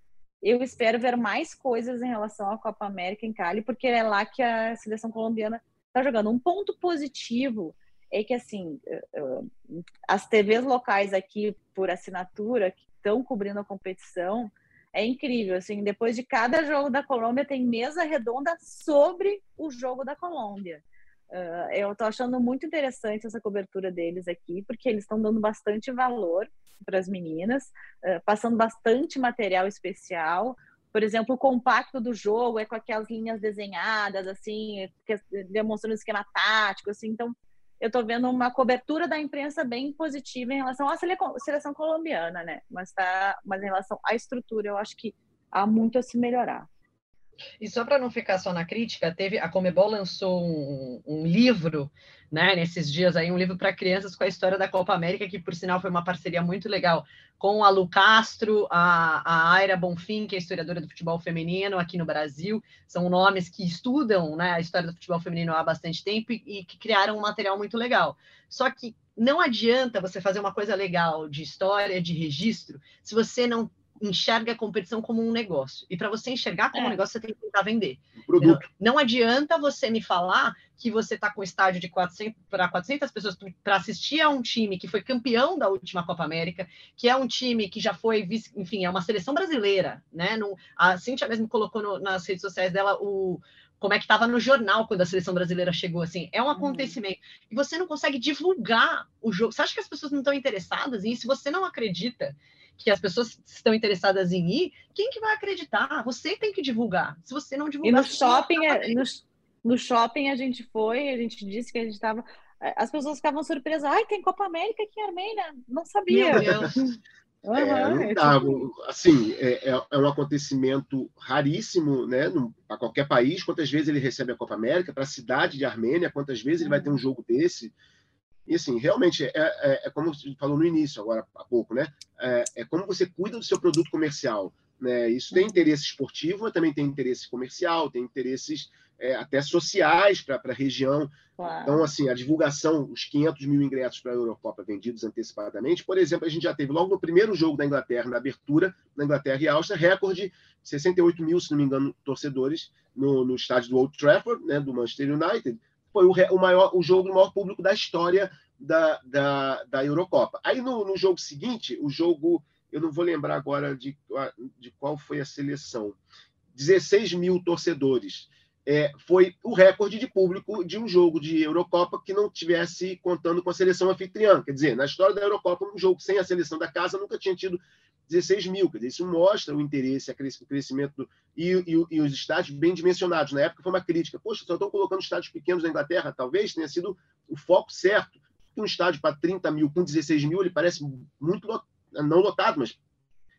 Eu espero ver mais coisas em relação à Copa América em Cali, porque é lá que a seleção colombiana está jogando. Um ponto positivo é que assim, eh, eh, as TVs locais aqui por assinatura que estão cobrindo a competição é incrível. Assim, depois de cada jogo da Colômbia tem mesa redonda sobre o jogo da Colômbia. Uh, eu estou achando muito interessante essa cobertura deles aqui, porque eles estão dando bastante valor para as meninas, uh, passando bastante material especial. Por exemplo, o compacto do jogo é com aquelas linhas desenhadas, assim, demonstrando esquema tático, assim. Então, eu estou vendo uma cobertura da imprensa bem positiva em relação à seleção colombiana, né? Mas, tá, mas em relação à estrutura, eu acho que há muito a se melhorar. E só para não ficar só na crítica, teve a Comebol lançou um, um livro, né, nesses dias aí, um livro para crianças com a história da Copa América, que por sinal foi uma parceria muito legal com a Lu Castro, a, a Aira Bonfim, que é historiadora do futebol feminino aqui no Brasil. São nomes que estudam né, a história do futebol feminino há bastante tempo e, e que criaram um material muito legal. Só que não adianta você fazer uma coisa legal de história, de registro, se você não enxerga a competição como um negócio. E para você enxergar como é. um negócio, você tem que tentar vender. Produto. Não, não adianta você me falar que você está com estádio de 400 para 400 pessoas para assistir a um time que foi campeão da última Copa América, que é um time que já foi, enfim, é uma seleção brasileira, né? a Cintia mesmo colocou no, nas redes sociais dela o, como é que estava no jornal quando a seleção brasileira chegou, assim, é um uhum. acontecimento. Uhum. E você não consegue divulgar o jogo. Você acha que as pessoas não estão interessadas em isso? Se você não acredita que as pessoas estão interessadas em ir, quem que vai acreditar? Você tem que divulgar. Se você não divulgar... E no shopping, é, no, no shopping a gente foi, a gente disse que a gente estava as pessoas ficavam surpresas. Ai, tem Copa América aqui em Armênia. Não sabia. Uhum, *laughs* é, tá, tipo... Assim, é, é, é, um acontecimento raríssimo né, para qualquer país. Quantas vezes ele recebe a Copa América? Para a cidade de Armênia, quantas vezes ele vai ter um jogo desse? E assim, realmente, é, é, é como você falou no início, agora há pouco, né? É, é, como você cuida do seu produto comercial. Né? Isso tem interesse esportivo, mas também tem interesse comercial, tem interesses é, até sociais para a região. Claro. Então, assim, a divulgação, os 500 mil ingressos para a Eurocopa vendidos antecipadamente, por exemplo, a gente já teve logo no primeiro jogo da Inglaterra, na abertura, na Inglaterra e Áustria, recorde de 68 mil, se não me engano, torcedores no, no estádio do Old Trafford, né, do Manchester United. Foi o, o, maior, o jogo do maior público da história da, da, da Eurocopa. Aí no, no jogo seguinte, o jogo, eu não vou lembrar agora de, de qual foi a seleção, 16 mil torcedores é, foi o recorde de público de um jogo de Eurocopa que não tivesse contando com a seleção anfitriã. Quer dizer, na história da Eurocopa, um jogo sem a seleção da casa nunca tinha tido 16 mil. Quer dizer, isso mostra o interesse, o crescimento do, e, e, e, os estádios bem dimensionados. Na época foi uma crítica. Poxa, só estão colocando estádios pequenos na Inglaterra. Talvez tenha sido o foco certo. Um estádio para 30 mil com 16 mil, ele parece muito não lotado, mas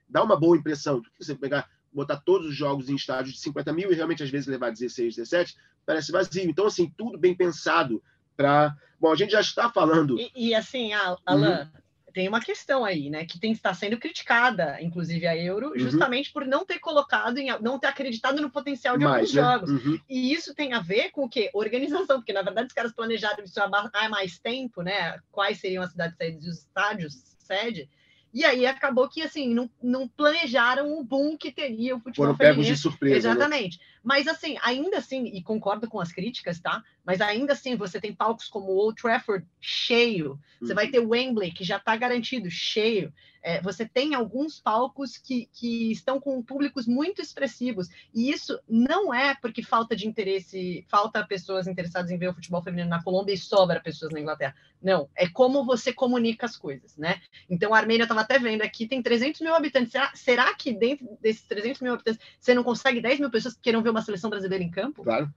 dá uma boa impressão. Você pegar botar todos os jogos em estádios de 50 mil e realmente às vezes levar 16, 17, parece vazio. Então, assim, tudo bem pensado para. Bom, a gente já está falando. E, e assim, Alan, uhum. tem uma questão aí, né, que tem está sendo criticada, inclusive a Euro, uhum. justamente por não ter colocado, em, não ter acreditado no potencial de Mais, alguns né? jogos. Uhum. E isso tem a ver com o quê? Organização, porque na verdade os caras planejaram isso há mais tempo, né? Quais seriam as cidades sedes e os estádios sede e aí acabou que assim não, não planejaram o boom que teria o futebol Foram pegos de surpresa. Né? Exatamente. Né? Mas assim, ainda assim, e concordo com as críticas, tá? Mas ainda assim, você tem palcos como o Old Trafford cheio, você vai uhum. ter o Wembley, que já está garantido, cheio. É, você tem alguns palcos que, que estão com públicos muito expressivos. E isso não é porque falta de interesse, falta pessoas interessadas em ver o futebol feminino na Colômbia e sobra pessoas na Inglaterra. Não, é como você comunica as coisas, né? Então, a Armênia, eu estava até vendo aqui, tem 300 mil habitantes. Será, será que dentro desses 300 mil habitantes você não consegue 10 mil pessoas que queiram ver uma seleção brasileira em campo? Claro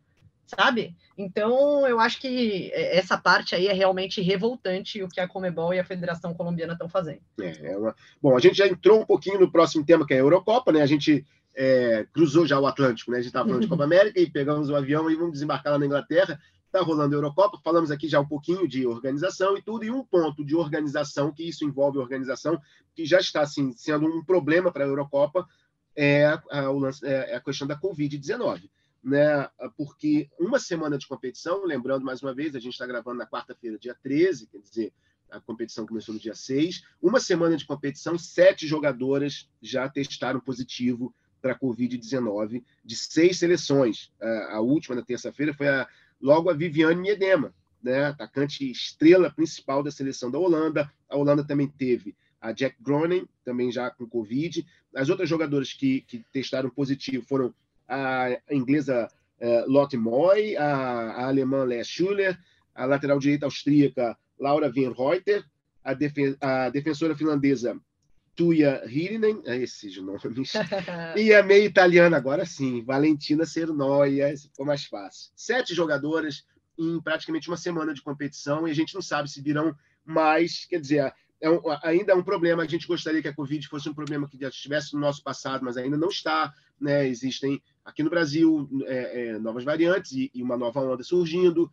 sabe? Então, eu acho que essa parte aí é realmente revoltante o que a Comebol e a Federação Colombiana estão fazendo. É, é uma... Bom, a gente já entrou um pouquinho no próximo tema, que é a Eurocopa, né? A gente é, cruzou já o Atlântico, né? A gente estava falando de Copa *laughs* América e pegamos o avião e vamos desembarcar lá na Inglaterra. Está rolando a Eurocopa, falamos aqui já um pouquinho de organização e tudo, e um ponto de organização, que isso envolve organização, que já está assim, sendo um problema para a Eurocopa, é a, a, é a questão da Covid-19 né? Porque uma semana de competição, lembrando mais uma vez, a gente está gravando na quarta-feira, dia 13, quer dizer, a competição começou no dia 6. Uma semana de competição, sete jogadoras já testaram positivo para a Covid-19 de seis seleções. A, última, na terça-feira, foi a, logo a Viviane Miedema, né? atacante estrela principal da seleção da Holanda. A Holanda também teve a Jack Groningen, também já com Covid. As outras jogadoras que, que testaram positivo foram a inglesa uh, Lotte Moy, a, a alemã Lea Schuller, a lateral direita austríaca Laura Wienreuter, a, defen a defensora finlandesa Tuia Hirinen, é esses nomes, *laughs* e a meia italiana, agora sim, Valentina Cernoia, ficou mais fácil. Sete jogadoras em praticamente uma semana de competição, e a gente não sabe se virão mais, quer dizer, é um, ainda é um problema. A gente gostaria que a Covid fosse um problema que já estivesse no nosso passado, mas ainda não está. Né? Existem aqui no Brasil é, é, novas variantes e, e, uma nova onda surgindo.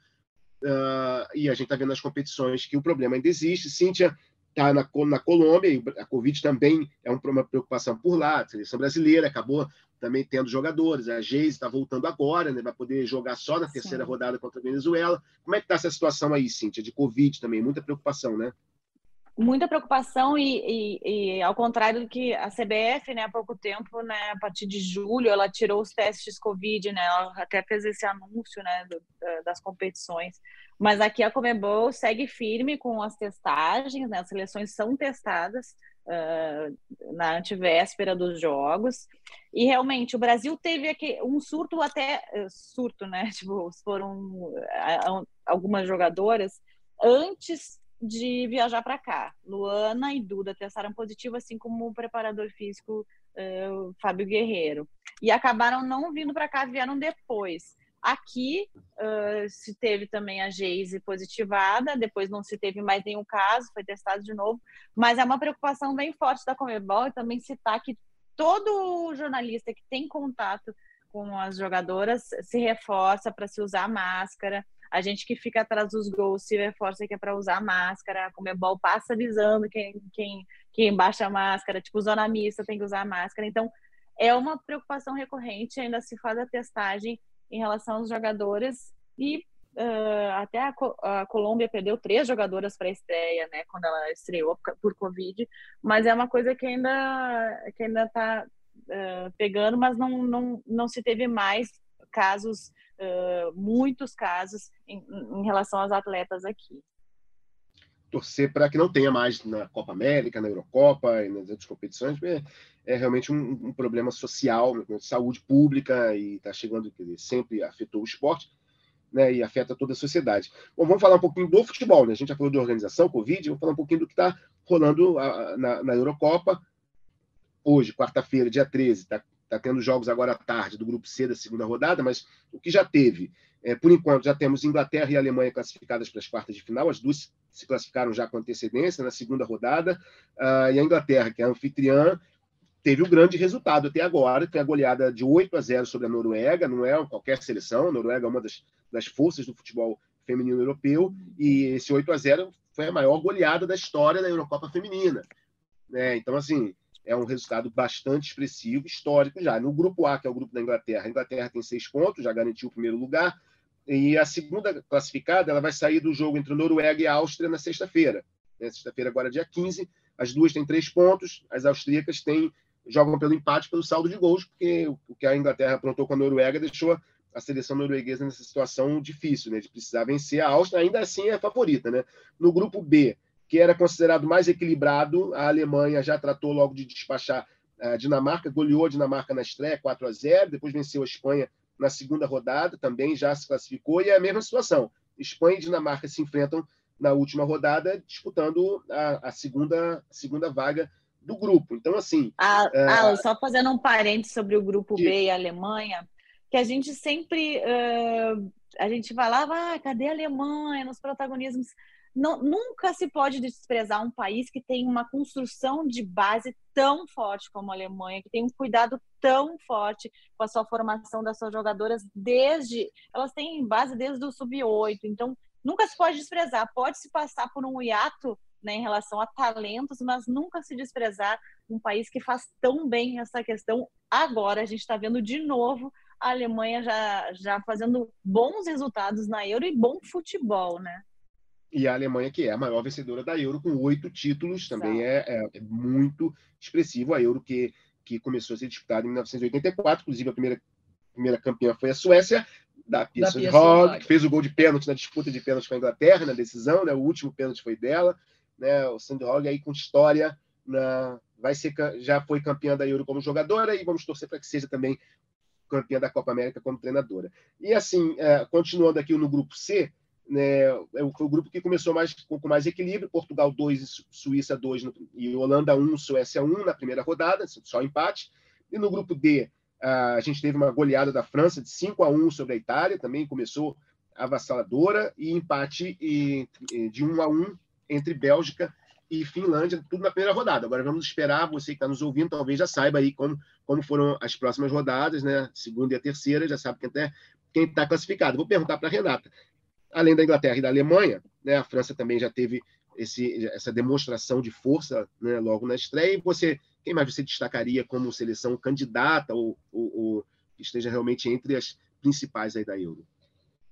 Uh, e a gente está vendo nas competições que o problema ainda existe. Cíntia está na, na Colômbia e a Covid também é uma preocupação por lá. A seleção brasileira acabou também tendo jogadores. A Geise está voltando agora, né? vai poder jogar só na terceira Sim. rodada contra a Venezuela. Como é que está essa situação aí, Cíntia, de Covid também? Muita preocupação, né? Muita preocupação e, e, e, ao contrário do que a CBF, né, há pouco tempo, né, a partir de julho, ela tirou os testes Covid, né, ela até fez esse anúncio, né, do, das competições. Mas aqui a Comebol segue firme com as testagens, né, as seleções são testadas uh, na antivéspera dos jogos. E realmente o Brasil teve aqui um surto até surto, né, *laughs* tipo, foram algumas jogadoras antes de viajar para cá. Luana e Duda testaram positivo, assim como o preparador físico uh, Fábio Guerreiro. E acabaram não vindo para cá, vieram depois. Aqui uh, se teve também a Geise positivada, depois não se teve mais nenhum caso, foi testado de novo, mas é uma preocupação bem forte da Comebol e também citar que todo jornalista que tem contato com as jogadoras se reforça para se usar máscara, a gente que fica atrás dos gols se reforça que é para usar máscara, a Comebol passa avisando quem, quem, quem baixa a máscara, tipo, zona mista tem que usar máscara. Então, é uma preocupação recorrente, ainda se faz a testagem em relação aos jogadores e uh, até a, a, Colômbia perdeu três jogadoras para a estreia, né, quando ela estreou por Covid, mas é uma coisa que ainda que ainda está uh, pegando, mas não, não, não se teve mais casos muitos casos em, em relação aos atletas aqui torcer para que não tenha mais na Copa América, na Eurocopa e nas outras competições, é, é realmente um, um, problema social, de saúde pública e está chegando, dizer, sempre afetou o esporte né, e afeta toda a sociedade. Bom, vamos falar um pouquinho do futebol, né? A gente já falou de organização, Covid, vamos falar um pouquinho do que está rolando a, na, na Eurocopa. Hoje, quarta-feira, dia 13, está Está tendo jogos agora à tarde do grupo C da segunda rodada, mas o que já teve, é, por enquanto, já temos Inglaterra e Alemanha classificadas para as quartas de final, as duas se classificaram já com antecedência na segunda rodada, uh, e a Inglaterra, que é a anfitriã, teve o um grande resultado até agora, que é a goleada de 8 a 0 sobre a Noruega, não é qualquer seleção, a Noruega é uma das, das forças do futebol feminino europeu, e esse 8 a 0 foi a maior goleada da história da Eurocopa feminina. Né? Então, assim, é um resultado bastante expressivo, histórico já. No grupo A, que é o grupo da Inglaterra, a Inglaterra tem seis pontos, já garantiu o primeiro lugar, e a segunda classificada ela vai sair do jogo entre Noruega e Áustria na sexta-feira. Né? Sexta-feira, agora dia 15, as duas têm três pontos, as austríacas têm, jogam pelo empate, pelo saldo de gols, porque o que a Inglaterra aprontou com a Noruega deixou a seleção norueguesa nessa situação difícil, né, de precisar vencer. A Áustria ainda assim é a favorita. Né? No grupo B, que era considerado mais equilibrado. A Alemanha já tratou logo de despachar a Dinamarca, goleou a Dinamarca na estreia 4 a 0, depois venceu a Espanha na segunda rodada, também já se classificou, e é a mesma situação. Espanha e Dinamarca se enfrentam na última rodada, disputando a, a segunda, a segunda vaga do grupo. Então, assim. Ah, é... ah, só fazendo um parênteses sobre o grupo de... B e a Alemanha, que a gente sempre. Uh, a gente falava, ah, cadê a Alemanha nos protagonismos? Não, nunca se pode desprezar um país que tem uma construção de base tão forte como a Alemanha, que tem um cuidado tão forte com a sua formação das suas jogadoras desde elas têm base desde o sub-8, então nunca se pode desprezar. Pode se passar por um hiato né, em relação a talentos, mas nunca se desprezar um país que faz tão bem essa questão. Agora a gente está vendo de novo a Alemanha já, já fazendo bons resultados na Euro e bom futebol, né? E a Alemanha, que é a maior vencedora da Euro, com oito títulos, também é, é, é, muito expressivo. A Euro que, que começou a ser disputada em 1984, inclusive a primeira, primeira campeã foi a Suécia, da Pia Sundhage, que fez o gol de pênalti na disputa de pênalti com a Inglaterra, na decisão, né? o último pênalti foi dela. Né? O Sundhage aí com história, na, vai ser, já foi campeã da Euro como jogadora e vamos torcer para que seja também campeã da Copa América como treinadora. E assim, é, continuando aqui no grupo C, né, é o, foi o grupo que começou mais, com, com mais equilíbrio, Portugal 2, Suíça 2 e Holanda 1, Suécia 1 na primeira rodada, só empate. E no grupo D, a gente teve uma goleada da França de 5 a 1 sobre a Itália, também começou avassaladora, e empate de 1 a 1 entre Bélgica e Finlândia, tudo na primeira rodada. Agora vamos esperar, você que está nos ouvindo, talvez já saiba aí como, como foram as próximas rodadas, né? Segunda e a terceira, já sabe quem está classificado. Vou perguntar para a Renata além da Inglaterra e da Alemanha, né, a França também já teve esse, essa demonstração de força né, logo na estreia. E você, quem mais você destacaria como seleção candidata ou, ou, ou que esteja realmente entre as principais aí da Euro?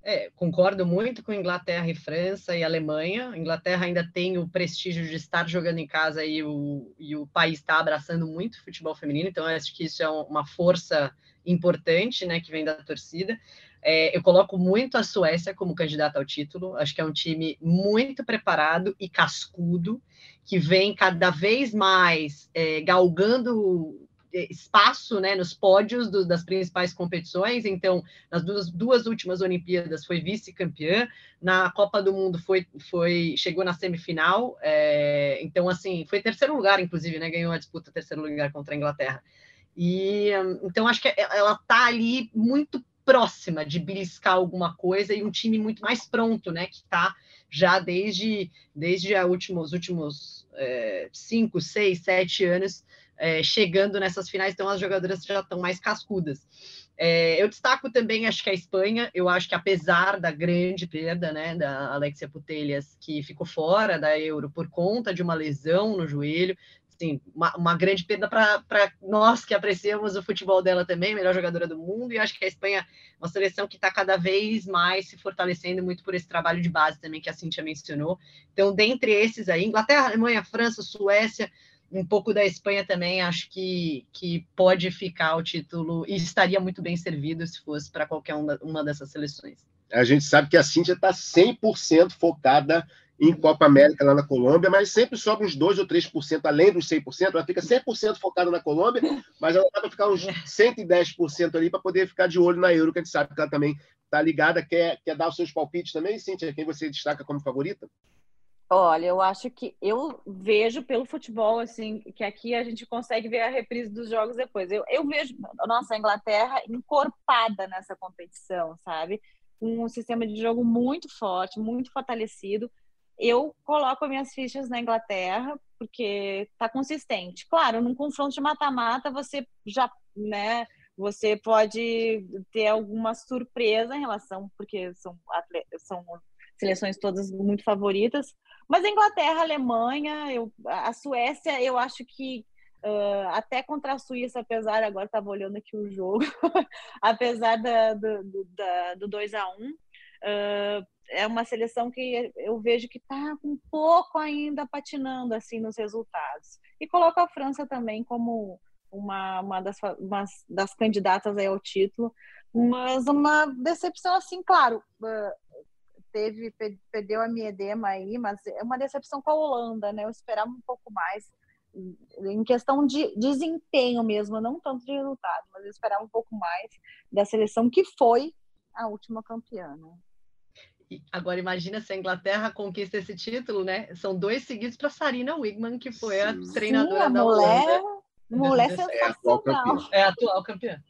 É, concordo muito com Inglaterra e França e Alemanha. A Inglaterra ainda tem o prestígio de estar jogando em casa e o, e o país está abraçando muito o futebol feminino, então acho que isso é uma força importante, né, que vem da torcida. É, eu coloco muito a Suécia como candidata ao título. Acho que é um time muito preparado e cascudo, que vem cada vez mais é, galgando é, espaço né, nos pódios do, das principais competições. Então, nas duas, duas últimas Olimpíadas foi vice-campeã, na Copa do Mundo foi, foi chegou na semifinal. É, então, assim, foi terceiro lugar, inclusive, né, ganhou a disputa terceiro lugar contra a Inglaterra. E então acho que ela está ali muito próxima de beliscar alguma coisa e um time muito mais pronto, né? Que está já desde, desde a últimos, os últimos é, cinco, seis, sete anos é, chegando nessas finais, então as jogadoras já estão mais cascudas. É, eu destaco também, acho que a Espanha, eu acho que apesar da grande perda, né, da Alexia Putelhas, que ficou fora da Euro por conta de uma lesão no joelho, assim, uma, uma grande perda para nós que apreciamos o futebol dela também, melhor jogadora do mundo, e acho que a Espanha é uma seleção que está cada vez mais se fortalecendo muito por esse trabalho de base também que a Cintia mencionou. Então, dentre esses aí, Inglaterra, Alemanha, França, Suécia, um pouco da Espanha também, acho que, que pode ficar o título e estaria muito bem servido se fosse para qualquer uma dessas seleções. A gente sabe que a Cintia está 100% focada em Copa América lá na Colômbia, mas sempre sobe uns 2 ou 3% além dos 100%. Ela fica 100% focada na Colômbia, mas ela vai ficar uns 110% ali para poder ficar de olho na Euro, que a gente sabe que ela também está ligada. Quer, quer dar os seus palpites também, Cíntia? Quem você destaca como favorita? Olha, eu acho que eu vejo pelo futebol, assim, que aqui a gente consegue ver a reprise dos jogos depois. Eu, eu vejo, nossa, a Inglaterra encorpada nessa competição, sabe? Um sistema de jogo muito forte, muito fortalecido eu coloco minhas fichas na Inglaterra, porque tá consistente. Claro, num confronto de mata-mata, você já, né, você pode ter alguma surpresa em relação, porque são, são seleções todas muito favoritas. Mas Inglaterra, Alemanha, eu, a Suécia, eu acho que uh, até contra a Suíça, apesar, agora estava olhando aqui o jogo, *laughs* apesar da, do, do, da, do 2 a 1 uh, é uma seleção que eu vejo que está um pouco ainda patinando assim nos resultados. E coloco a França também como uma, uma, das, uma das candidatas ao título, mas uma decepção assim, claro, teve perdeu a Miedema aí, mas é uma decepção com a Holanda, né? Eu esperava um pouco mais em questão de desempenho mesmo, não tanto de resultado, mas eu esperava um pouco mais da seleção que foi a última campeã, né? Agora imagina se a Inglaterra conquista esse título, né? São dois seguidos para Sarina Wigman, que foi Sim. a treinadora Sim, a da mulher, Holanda. Mulher sensacional. É a atual campeã. É a atual campeã.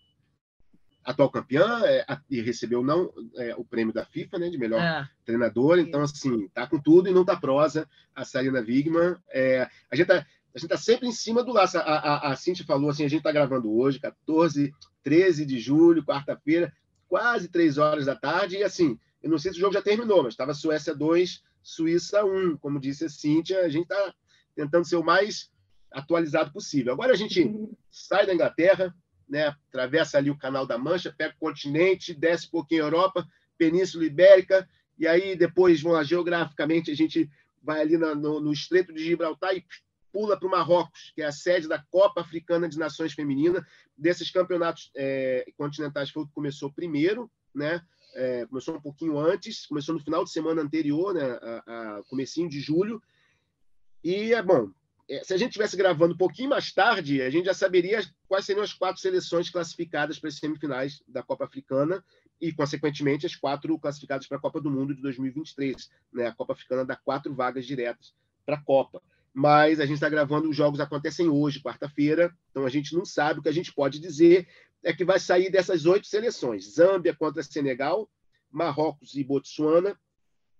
Atual campeã é, e recebeu não é, o prêmio da FIFA, né, de melhor é. treinador. Então assim, tá com tudo e não tá prosa a Sarina Wigman. É, a gente tá a gente tá sempre em cima do laço. A, a, a Cintia falou assim, a gente tá gravando hoje, 14, 13 de julho, quarta-feira, quase três horas da tarde, e assim, eu não sei se o jogo já terminou, mas estava Suécia 2, Suíça 1. Como disse a Cíntia, a gente está tentando ser o mais atualizado possível. Agora a gente sai da Inglaterra, né, atravessa ali o Canal da Mancha, pega o continente, desce um pouquinho a Europa, Península Ibérica, e aí depois, vamos lá, geograficamente, a gente vai ali no, no Estreito de Gibraltar e pula para o Marrocos, que é a sede da Copa Africana de Nações Feminina. Desses campeonatos é, continentais foi o que começou primeiro, né? É, começou um pouquinho antes, começou no final de semana anterior, né, a, a comecinho de julho. E, é bom, é, se a gente estivesse gravando um pouquinho mais tarde, a gente já saberia quais seriam as quatro seleções classificadas para as semifinais da Copa Africana e, consequentemente, as quatro classificadas para a Copa do Mundo de 2023. Né? A Copa Africana dá quatro vagas diretas para a Copa. Mas a gente está gravando, os jogos acontecem hoje, quarta-feira, então a gente não sabe. O que a gente pode dizer é que vai sair dessas oito seleções: Zâmbia contra Senegal, Marrocos e Botsuana,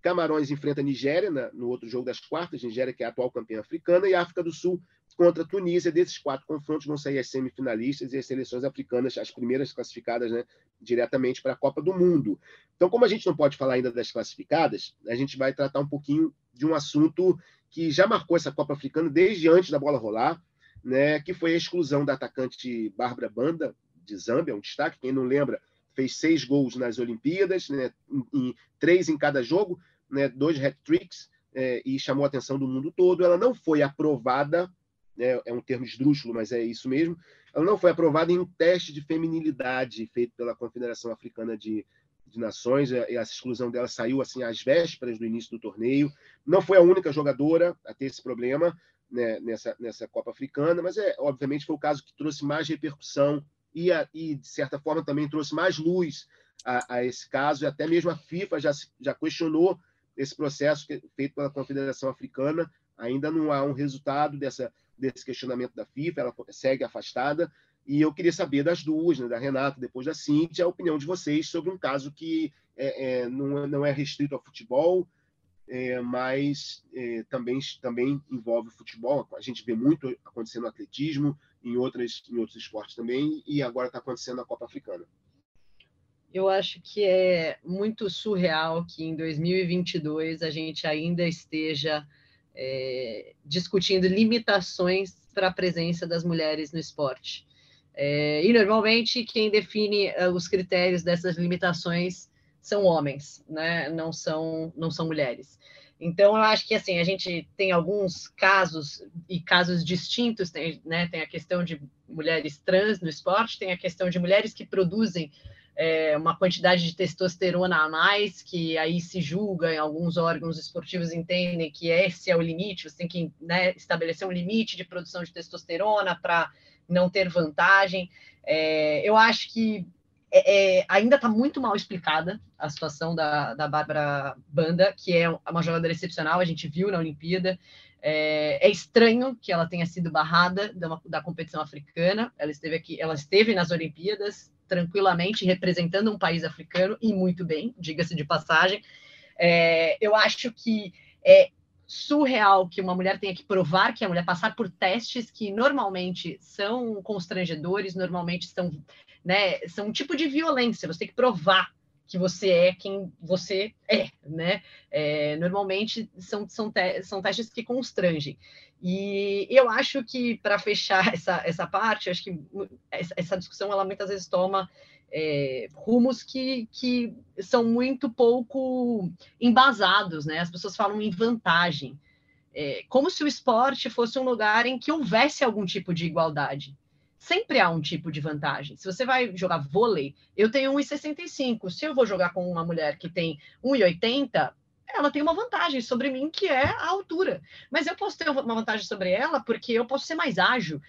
Camarões enfrenta a Nigéria na, no outro jogo das quartas, Nigéria que é a atual campeã africana, e África do Sul contra Tunísia. Desses quatro confrontos vão sair as semifinalistas e as seleções africanas, as primeiras classificadas né, diretamente para a Copa do Mundo. Então, como a gente não pode falar ainda das classificadas, a gente vai tratar um pouquinho de um assunto que já marcou essa Copa Africana desde antes da bola rolar, né, que foi a exclusão da atacante Bárbara Banda, de Zâmbia, um destaque. Quem não lembra, fez seis gols nas Olimpíadas, né, em, em, três em cada jogo, né, dois hat-tricks, é, e chamou a atenção do mundo todo. Ela não foi aprovada, né, é um termo esdrúxulo, mas é isso mesmo, ela não foi aprovada em um teste de feminilidade feito pela Confederação Africana de, de Nações, e essa exclusão dela saiu assim às vésperas do início do torneio. Não foi a única jogadora a ter esse problema né, nessa, nessa Copa Africana, mas é obviamente foi o caso que trouxe mais repercussão e, a, e de certa forma também trouxe mais luz a, a, esse caso, e até mesmo a FIFA já, já questionou esse processo que, feito pela Confederação Africana. Ainda não há um resultado dessa, desse questionamento da FIFA, ela segue afastada. E eu queria saber das duas, né, da Renata, depois da Cintia, a opinião de vocês sobre um caso que é, é, não, não é restrito ao futebol, é, mas é, também, também envolve futebol. A gente vê muito acontecendo no atletismo, em, outras, em outros esportes também, e agora está acontecendo na Copa Africana. Eu acho que é muito surreal que em 2022 a gente ainda esteja é, discutindo limitações para a presença das mulheres no esporte. É, e normalmente quem define uh, os critérios dessas limitações são homens, né? não, são, não são mulheres. Então, eu acho que assim, a gente tem alguns casos e casos distintos, tem, né? tem a questão de mulheres trans no esporte, tem a questão de mulheres que produzem é, uma quantidade de testosterona a mais, que aí se julga em alguns órgãos esportivos entendem que esse é o limite, você tem que né, estabelecer um limite de produção de testosterona para não ter vantagem. É, eu acho que é, é, ainda está muito mal explicada a situação da, da Bárbara Banda, que é uma jogadora excepcional, a gente viu na Olimpíada. É, é estranho que ela tenha sido barrada da, da, competição africana. Ela esteve aqui, ela esteve nas Olimpíadas tranquilamente representando um país africano e muito bem, diga-se de passagem. É, eu acho que é surreal que uma mulher tenha que provar que a mulher passar por testes que normalmente são constrangedores, normalmente são né? São um tipo de violência. Você tem que provar que você é quem você é, né? É, normalmente são, são, te são testes que constrangem. E eu acho que, para fechar *laughs* essa, essa parte, acho que essa discussão, ela muitas vezes toma é, rumos que, que são muito pouco embasados, né? As pessoas falam em vantagem. É, como se o esporte fosse um lugar em que houvesse algum tipo de igualdade sempre há um tipo de vantagem. Se você vai jogar vôlei, eu tenho 1,65. Se eu vou jogar com uma mulher que tem 1,80, ela tem uma vantagem sobre mim, que é a altura. Mas eu posso ter uma vantagem sobre ela porque eu posso ser mais ágil.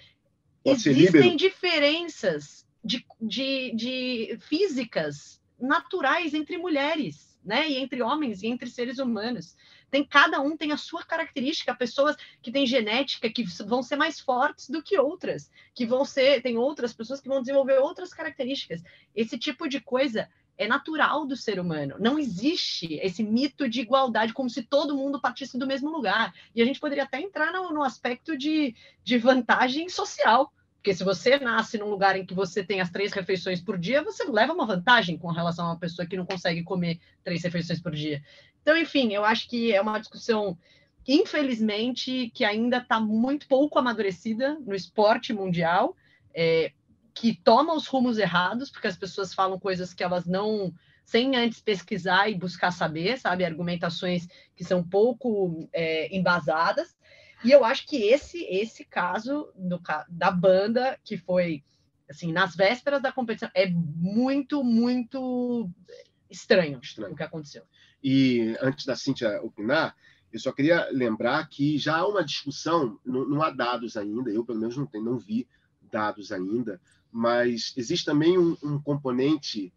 Pode Existem diferenças de, de, de físicas naturais entre mulheres, né? E entre homens e entre seres humanos. Tem cada um tem a sua característica, pessoas que têm genética que vão ser mais fortes do que outras, que vão ser, tem outras pessoas que vão desenvolver outras características. Esse tipo de coisa é natural do ser humano. Não existe esse mito de igualdade como se todo mundo partisse do mesmo lugar. E a gente poderia até entrar no, no aspecto de, de vantagem social. Porque se você nasce num lugar em que você tem as três refeições por dia, você leva uma vantagem com relação a uma pessoa que não consegue comer três refeições por dia. Então, enfim, eu acho que é uma discussão, infelizmente, que ainda está muito pouco amadurecida no esporte mundial, é, que toma os rumos errados, porque as pessoas falam coisas que elas não sem antes pesquisar e buscar saber, sabe, argumentações que são pouco é, embasadas. E eu acho que esse esse caso do, da banda que foi assim nas vésperas da competição é muito muito estranho, estranho. o que aconteceu. E antes da Cíntia opinar, eu só queria lembrar que já há uma discussão, não, não há dados ainda, eu pelo menos não, tenho, não vi dados ainda, mas existe também um, um componente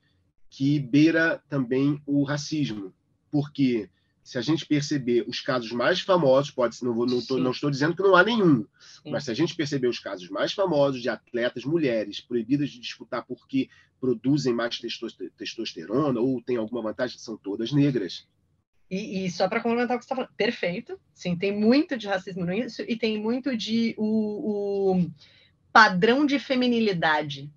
que beira também o racismo, porque se a gente perceber os casos mais famosos, pode não, vou, não, tô, não estou dizendo que não há nenhum, Sim. mas se a gente perceber os casos mais famosos de atletas mulheres proibidas de disputar porque produzem mais testosterona ou têm alguma vantagem, são todas negras. E, e só para complementar o que você está falando, perfeito. Sim, tem muito de racismo nisso e tem muito de o, o padrão de feminilidade.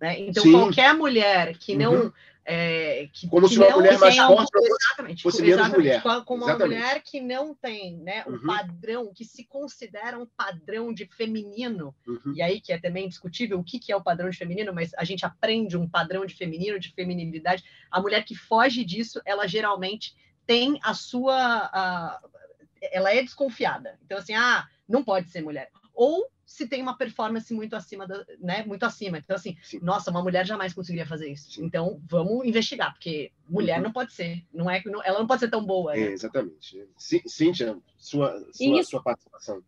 Né? Então, Sim. qualquer mulher que não uhum é, que, como que se uma mulher mais forte exatamente, fosse menos mulher. Como uma mulher que não tem né, um uhum. padrão, que se considera um padrão de feminino, uhum. e aí que é também discutível o que, que é o padrão de feminino, mas a gente aprende um padrão de feminino, de feminilidade. A mulher que foge disso, ela geralmente tem a sua. A, ela é desconfiada. Então, assim, ah, não pode ser mulher. Ou se tem uma performance muito acima, da, né? Muito acima. Então, assim, Sim. nossa, uma mulher jamais conseguiria fazer isso. Sim. Então, vamos investigar, porque mulher uhum. não pode ser. Não é, não, ela não pode ser tão boa. Né? É, exatamente. Cíntia, sua, sua, sua participação.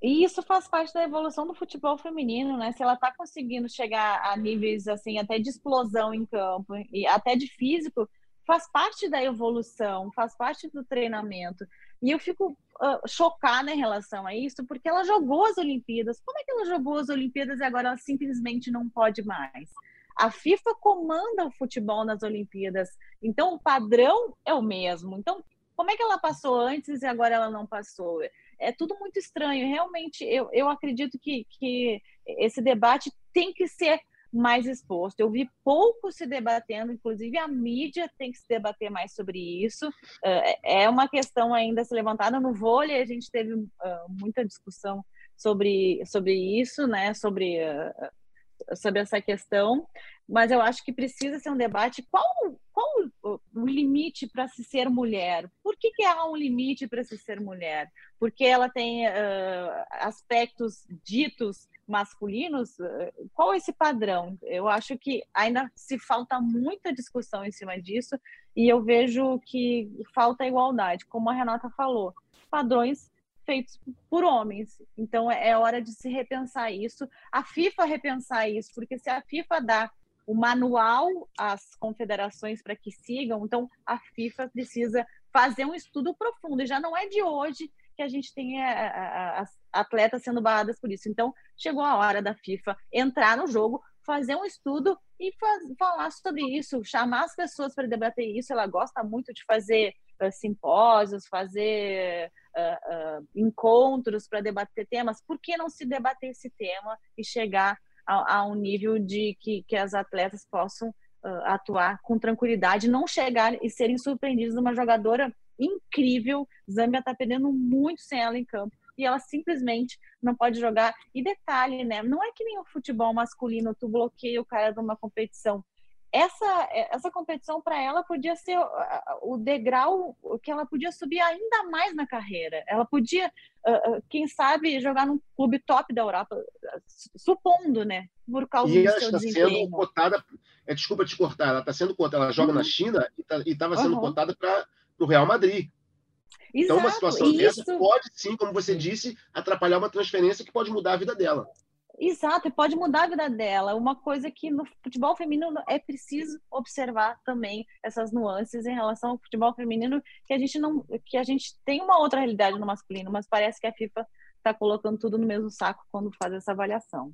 E isso faz parte da evolução do futebol feminino, né? Se ela está conseguindo chegar a níveis assim, até de explosão em campo e até de físico, faz parte da evolução, faz parte do treinamento. E eu fico uh, chocada em relação a isso, porque ela jogou as Olimpíadas. Como é que ela jogou as Olimpíadas e agora ela simplesmente não pode mais? A FIFA comanda o futebol nas Olimpíadas, então o padrão é o mesmo. Então, como é que ela passou antes e agora ela não passou? É tudo muito estranho. Realmente, eu, eu acredito que, que esse debate tem que ser mais exposto. Eu vi pouco se debatendo, inclusive a mídia tem que se debater mais sobre isso. É, é uma questão ainda se levantada no vôlei, a gente teve muita discussão sobre, sobre isso, né? Sobre, sobre essa questão, mas eu acho que precisa ser um debate. Qual, qual o limite para se ser mulher? Por que, que há um limite para se ser mulher? Porque ela tem uh, aspectos ditos masculinos, eh, qual é esse padrão? Eu acho que ainda se falta muita discussão em cima disso e eu vejo que falta igualdade, como a Renata falou, padrões feitos por homens. Então é hora de se repensar isso, a FIFA repensar isso, porque se a FIFA dá o manual às confederações para que sigam, então a FIFA precisa fazer um estudo profundo. E já não é de hoje que a gente tem as atletas sendo barradas por isso. Então, chegou a hora da FIFA entrar no jogo, fazer um estudo e faz, falar sobre isso, chamar as pessoas para debater isso. Ela gosta muito de fazer uh, simpósios, fazer uh, uh, encontros para debater temas. Por que não se debater esse tema e chegar a, a um nível de que, que as atletas possam atuar com tranquilidade, não chegar e serem surpreendidas uma jogadora incrível. Zâmbia está perdendo muito sem ela em campo e ela simplesmente não pode jogar. E detalhe, né? Não é que nem o futebol masculino, tu bloqueia o cara de uma competição. Essa, essa competição para ela podia ser o degrau que ela podia subir ainda mais na carreira. Ela podia, quem sabe, jogar num clube top da Europa, supondo, né? Por causa e do ela seu está desempenho. sendo cotada, é, desculpa te cortar, ela está sendo cotada, ela joga uhum. na China e estava tá, sendo uhum. cotada para o Real Madrid. Exato, então, uma situação dessa pode sim, como você disse, atrapalhar uma transferência que pode mudar a vida dela. Exato, e pode mudar a vida dela. Uma coisa que no futebol feminino é preciso observar também essas nuances em relação ao futebol feminino, que a gente não, que a gente tem uma outra realidade no masculino, mas parece que a FIFA está colocando tudo no mesmo saco quando faz essa avaliação.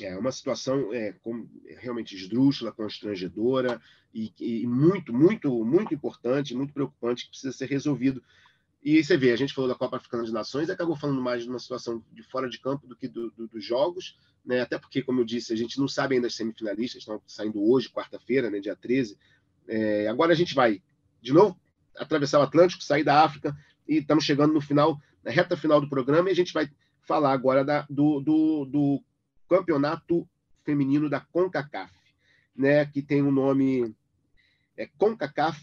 É uma situação é, realmente esdrúxula, constrangedora e, e, muito, muito, muito importante, muito preocupante que precisa ser resolvido. E você vê, a gente falou da Copa Africana de Nações acabou falando mais de uma situação de fora de campo do que do, do, dos jogos, né? até porque, como eu disse, a gente não sabe ainda as semifinalistas, estão saindo hoje, quarta-feira, né, dia 13. É, agora a gente vai, de novo, atravessar o Atlântico, sair da África e estamos chegando no final, na reta final do programa e a gente vai falar agora da, do, do, do campeonato feminino da CONCACAF, né, que tem o um nome é CONCACAF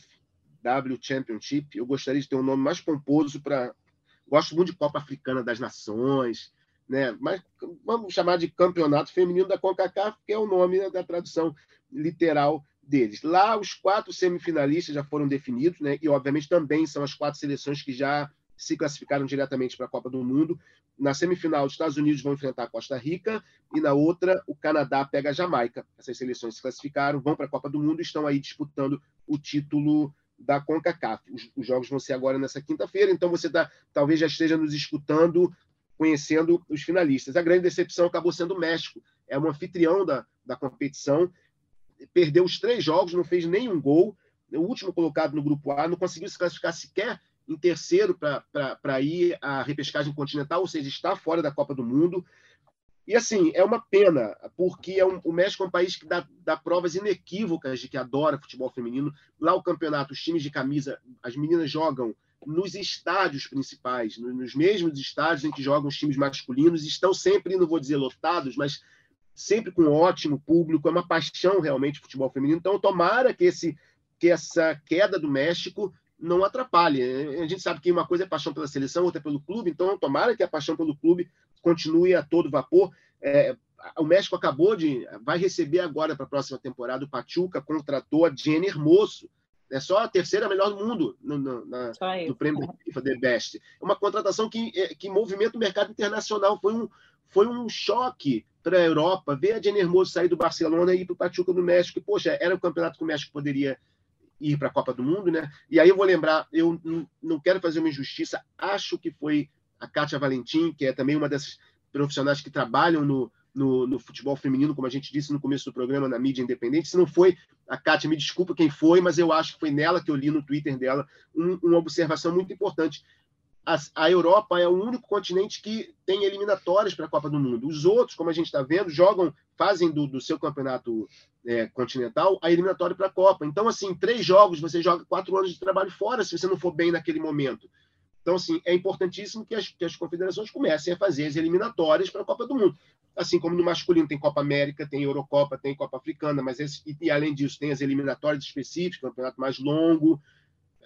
W Championship. Eu gostaria de ter um nome mais pomposo para gosto muito de Copa Africana das Nações, né? Mas vamos chamar de Campeonato Feminino da CONCACAF, que é o nome da tradução literal deles. Lá os quatro semifinalistas já foram definidos, né? E obviamente também são as quatro seleções que já se classificaram diretamente para a Copa do Mundo. Na semifinal, os Estados Unidos vão enfrentar a Costa Rica e na outra, o Canadá pega a Jamaica. Essas seleções se classificaram, vão para a Copa do Mundo e estão aí disputando o título da CONCACAF. Os, os jogos vão ser agora nessa quinta-feira, então você tá, talvez já esteja nos escutando, conhecendo os finalistas. A grande decepção acabou sendo o México, é um anfitrião da, da competição, perdeu os três jogos, não fez nenhum gol, o último colocado no grupo A, não conseguiu se classificar sequer em terceiro para ir à repescagem continental, ou seja, está fora da Copa do Mundo. E assim, é uma pena, porque é um, o México é um país que dá, dá, provas inequívocas de que adora futebol feminino. Lá o campeonato, os times de camisa, as meninas jogam nos estádios principais, nos mesmos estádios em que jogam os times masculinos, estão sempre, não vou dizer lotados, mas sempre com um ótimo público, é uma paixão realmente futebol feminino. Então, tomara que, esse, que essa queda do México não atrapalhe. A gente sabe que uma coisa é paixão pela seleção, outra é pelo clube, então tomara que a paixão pelo clube continue a todo vapor. É, o México acabou de. vai receber agora para a próxima temporada o Pachuca, contratou a Jenny Hermoso. É só a terceira melhor do mundo no, no, na, no prêmio FIFA The Best. É uma contratação que, é, que movimenta o mercado internacional. Foi um, foi um choque para a Europa ver a Jenny Hermoso sair do Barcelona e ir para o Pachuca no México. E, poxa, era o campeonato que o México poderia ir para a Copa do Mundo, né? E aí eu vou lembrar, eu não quero fazer uma injustiça, acho que foi a Kátia Valentim, que é também uma dessas profissionais que trabalham no, no, no, futebol feminino, como a gente disse no começo do programa, na mídia independente. Se não foi a Kátia, me desculpa quem foi, mas eu acho que foi nela que eu li no Twitter dela um, uma observação muito importante. A, a, Europa é o único continente que tem eliminatórias para a Copa do Mundo. Os outros, como a gente está vendo, jogam, fazem do, do seu campeonato é, continental a eliminatória para a Copa. Então, assim, três jogos, você joga quatro anos de trabalho fora se você não for bem naquele momento. Então, assim, é importantíssimo que as, que as confederações comecem a fazer as eliminatórias para a Copa do Mundo. Assim como no masculino tem Copa América, tem Eurocopa, tem Copa Africana, mas esse, e, e, além disso tem as eliminatórias específicas, campeonato mais longo.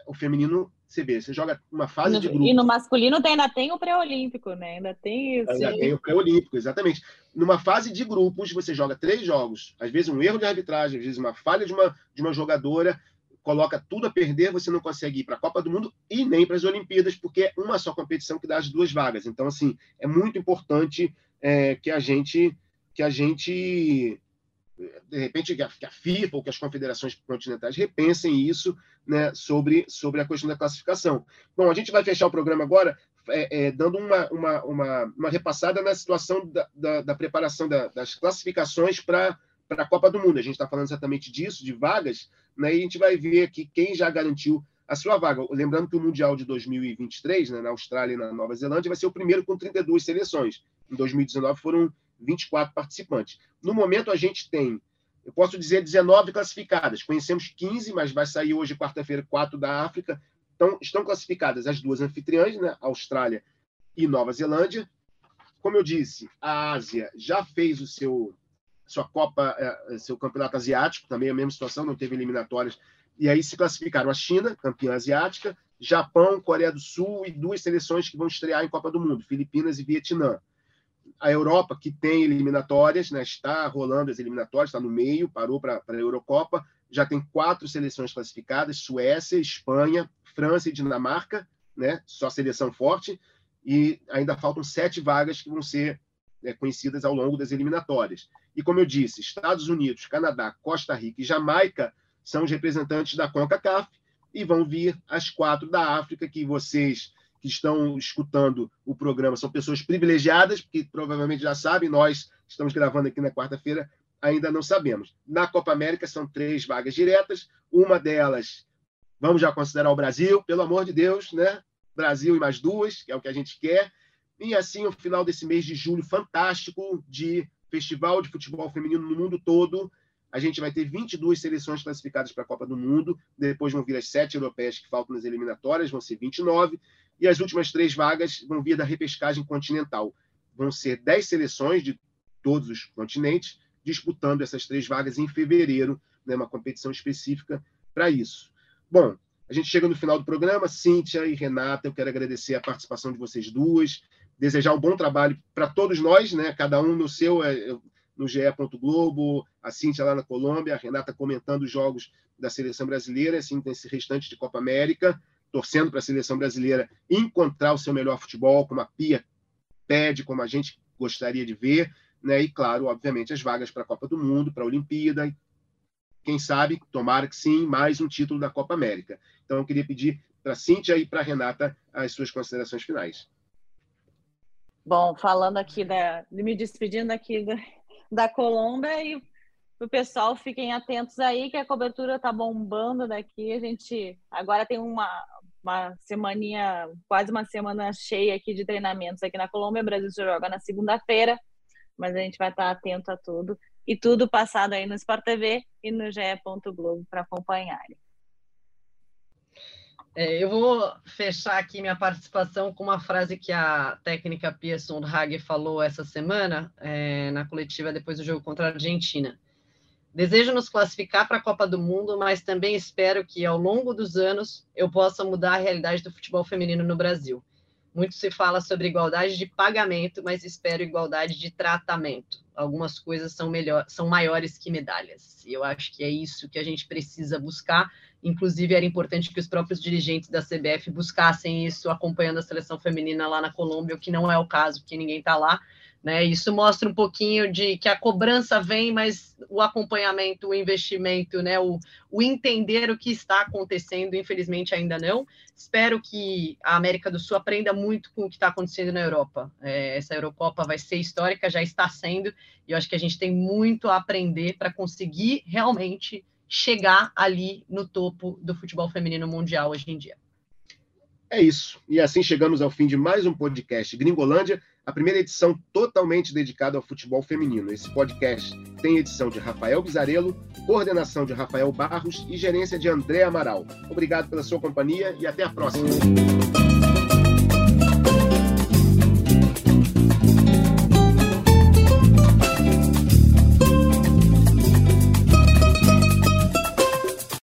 O feminino, você vê, você joga uma fase no, de grupo. E no masculino ainda tem o pré-olímpico, né? Ainda tem isso. Ainda tem o pré-olímpico, exatamente. Numa fase de grupos, você joga três jogos, às vezes um erro de arbitragem, às vezes uma falha de uma, de uma jogadora, coloca tudo a perder, você não consegue ir para a Copa do Mundo e nem para as Olimpíadas, porque é uma só competição que dá as duas vagas. Então, assim, é muito importante é, que a gente que a gente de repente que a, que a, FIFA ou que as confederações continentais repensem isso né, sobre, sobre a questão da classificação. Bom, a gente vai fechar o programa agora é, é, dando uma, uma, uma, uma, repassada na situação da, da, da preparação da, das classificações para a Copa do Mundo. A gente está falando exatamente disso, de vagas, né? E a gente vai ver aqui quem já garantiu a sua vaga. Lembrando que o Mundial de 2023, né, na Austrália e na Nova Zelândia, vai ser o primeiro com 32 seleções. Em 2019 foram 24 participantes. No momento, a gente tem, eu posso dizer, 19 classificadas. Conhecemos 15, mas vai sair hoje, quarta-feira, quatro da África. Então, estão classificadas as duas anfitriãs, né, Austrália e Nova Zelândia. Como eu disse, a Ásia já fez o seu sua Copa, é, seu campeonato asiático, também a mesma situação, não teve eliminatórias. E aí se classificaram a China, campeã asiática, Japão, Coreia do Sul e duas seleções que vão estrear em Copa do Mundo, Filipinas e Vietnã. A Europa, que tem eliminatórias, né, está rolando as eliminatórias, está no meio, parou para a Eurocopa, já tem quatro seleções classificadas: Suécia, Espanha, França e Dinamarca, né, só seleção forte, e ainda faltam sete vagas que vão ser é, conhecidas ao longo das eliminatórias. E como eu disse, Estados Unidos, Canadá, Costa Rica e Jamaica são os representantes da CONCACAF e vão vir as quatro da África que vocês que estão escutando o programa são pessoas privilegiadas, porque provavelmente já sabem, nós estamos gravando aqui na quarta-feira, ainda não sabemos. Na Copa América são três vagas diretas, uma delas, vamos já considerar o Brasil, pelo amor de Deus, né? Brasil e mais duas, que é o que a gente quer. E assim, o final desse mês de julho fantástico de festival de futebol feminino no mundo todo. A gente vai ter 22 seleções classificadas para a Copa do Mundo. Depois vão vir as sete europeias que faltam nas eliminatórias, vão ser 29. E as últimas três vagas vão vir da repescagem continental. Vão ser 10 seleções de todos os continentes disputando essas três vagas em fevereiro, né, uma competição específica para isso. Bom, a gente chega no final do programa. Cíntia e Renata, eu quero agradecer a participação de vocês duas desejar um bom trabalho para todos nós, né? cada um no seu, é, no GE. Globo, a Cíntia lá na Colômbia, a Renata comentando os jogos da seleção brasileira, assim, tem esse restante de Copa América, torcendo para a seleção brasileira encontrar o seu melhor futebol, como a Pia pede, como a gente gostaria de ver, né? e claro, obviamente, as vagas para a Copa do Mundo, para a Olimpíada, quem sabe, tomara que sim, mais um título da Copa América. Então, eu queria pedir para a Cíntia e para a Renata as suas considerações finais. Bom, falando aqui da. me despedindo aqui da, da Colômbia e o pessoal fiquem atentos aí que a cobertura tá bombando daqui. A gente agora tem uma, uma semaninha, quase uma semana cheia aqui de treinamentos aqui na Colômbia. O Brasil joga na segunda-feira. mas a gente vai estar atento a tudo. E tudo passado aí no Sport TV e no GE. Globo para acompanharem. É, eu vou fechar aqui minha participação com uma frase que a técnica Pia Sondhage falou essa semana é, na coletiva depois do jogo contra a Argentina. Desejo nos classificar para a Copa do Mundo, mas também espero que ao longo dos anos eu possa mudar a realidade do futebol feminino no Brasil. Muito se fala sobre igualdade de pagamento, mas espero igualdade de tratamento. Algumas coisas são melhor, são maiores que medalhas. E eu acho que é isso que a gente precisa buscar. Inclusive, era importante que os próprios dirigentes da CBF buscassem isso acompanhando a seleção feminina lá na Colômbia, o que não é o caso, porque ninguém está lá. Né? Isso mostra um pouquinho de que a cobrança vem, mas o acompanhamento, o investimento, né? o, o entender o que está acontecendo, infelizmente ainda não. Espero que a América do Sul aprenda muito com o que está acontecendo na Europa. É, essa Eurocopa vai ser histórica, já está sendo, e eu acho que a gente tem muito a aprender para conseguir realmente chegar ali no topo do futebol feminino mundial hoje em dia. É isso. E assim chegamos ao fim de mais um podcast Gringolândia, a primeira edição totalmente dedicada ao futebol feminino. Esse podcast tem edição de Rafael Bizarello, coordenação de Rafael Barros e gerência de André Amaral. Obrigado pela sua companhia e até a próxima.